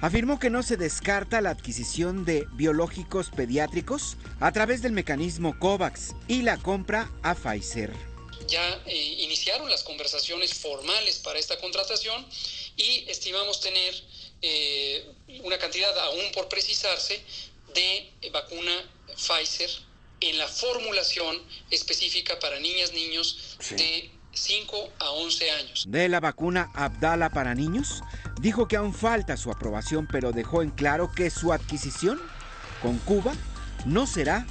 [SPEAKER 67] afirmó que no se descarta la adquisición de biológicos pediátricos a través del mecanismo COVAX y la compra a Pfizer.
[SPEAKER 64] Ya eh, iniciaron las conversaciones formales para esta contratación y estimamos tener eh, una cantidad aún por precisarse de vacuna Pfizer en la formulación específica para niñas, niños de 5 a 11 años.
[SPEAKER 67] De la vacuna Abdala para niños, dijo que aún falta su aprobación, pero dejó en claro que su adquisición con Cuba no será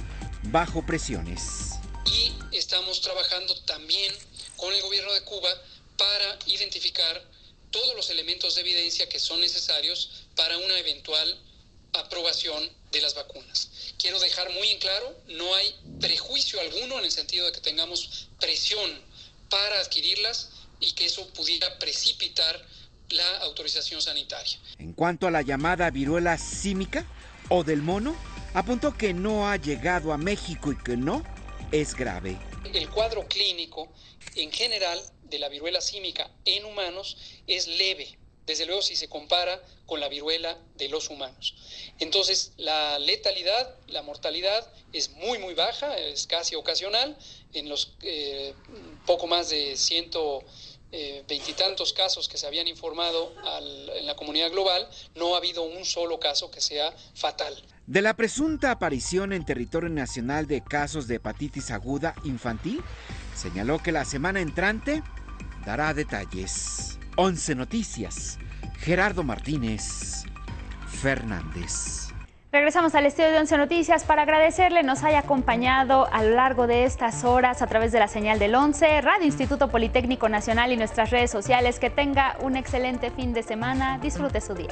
[SPEAKER 67] bajo presiones.
[SPEAKER 64] Y estamos trabajando también con el gobierno de Cuba para identificar todos los elementos de evidencia que son necesarios para una eventual aprobación de las vacunas. Quiero dejar muy en claro, no hay prejuicio alguno en el sentido de que tengamos presión para adquirirlas y que eso pudiera precipitar la autorización sanitaria.
[SPEAKER 67] En cuanto a la llamada viruela símica o del mono, apuntó que no ha llegado a México y que no es grave.
[SPEAKER 64] El cuadro clínico en general de la viruela símica en humanos es leve, desde luego si se compara con la viruela de los humanos. Entonces, la letalidad, la mortalidad es muy, muy baja, es casi ocasional. En los eh, poco más de eh, veintitantos casos que se habían informado en la comunidad global, no ha habido un solo caso que sea fatal.
[SPEAKER 67] De la presunta aparición en territorio nacional de casos de hepatitis aguda infantil, señaló que la semana entrante dará detalles. 11 Noticias. Gerardo Martínez Fernández.
[SPEAKER 35] Regresamos al estudio de Once Noticias para agradecerle nos haya acompañado a lo largo de estas horas a través de la señal del 11, Radio Instituto Politécnico Nacional y nuestras redes sociales. Que tenga un excelente fin de semana. Disfrute su día.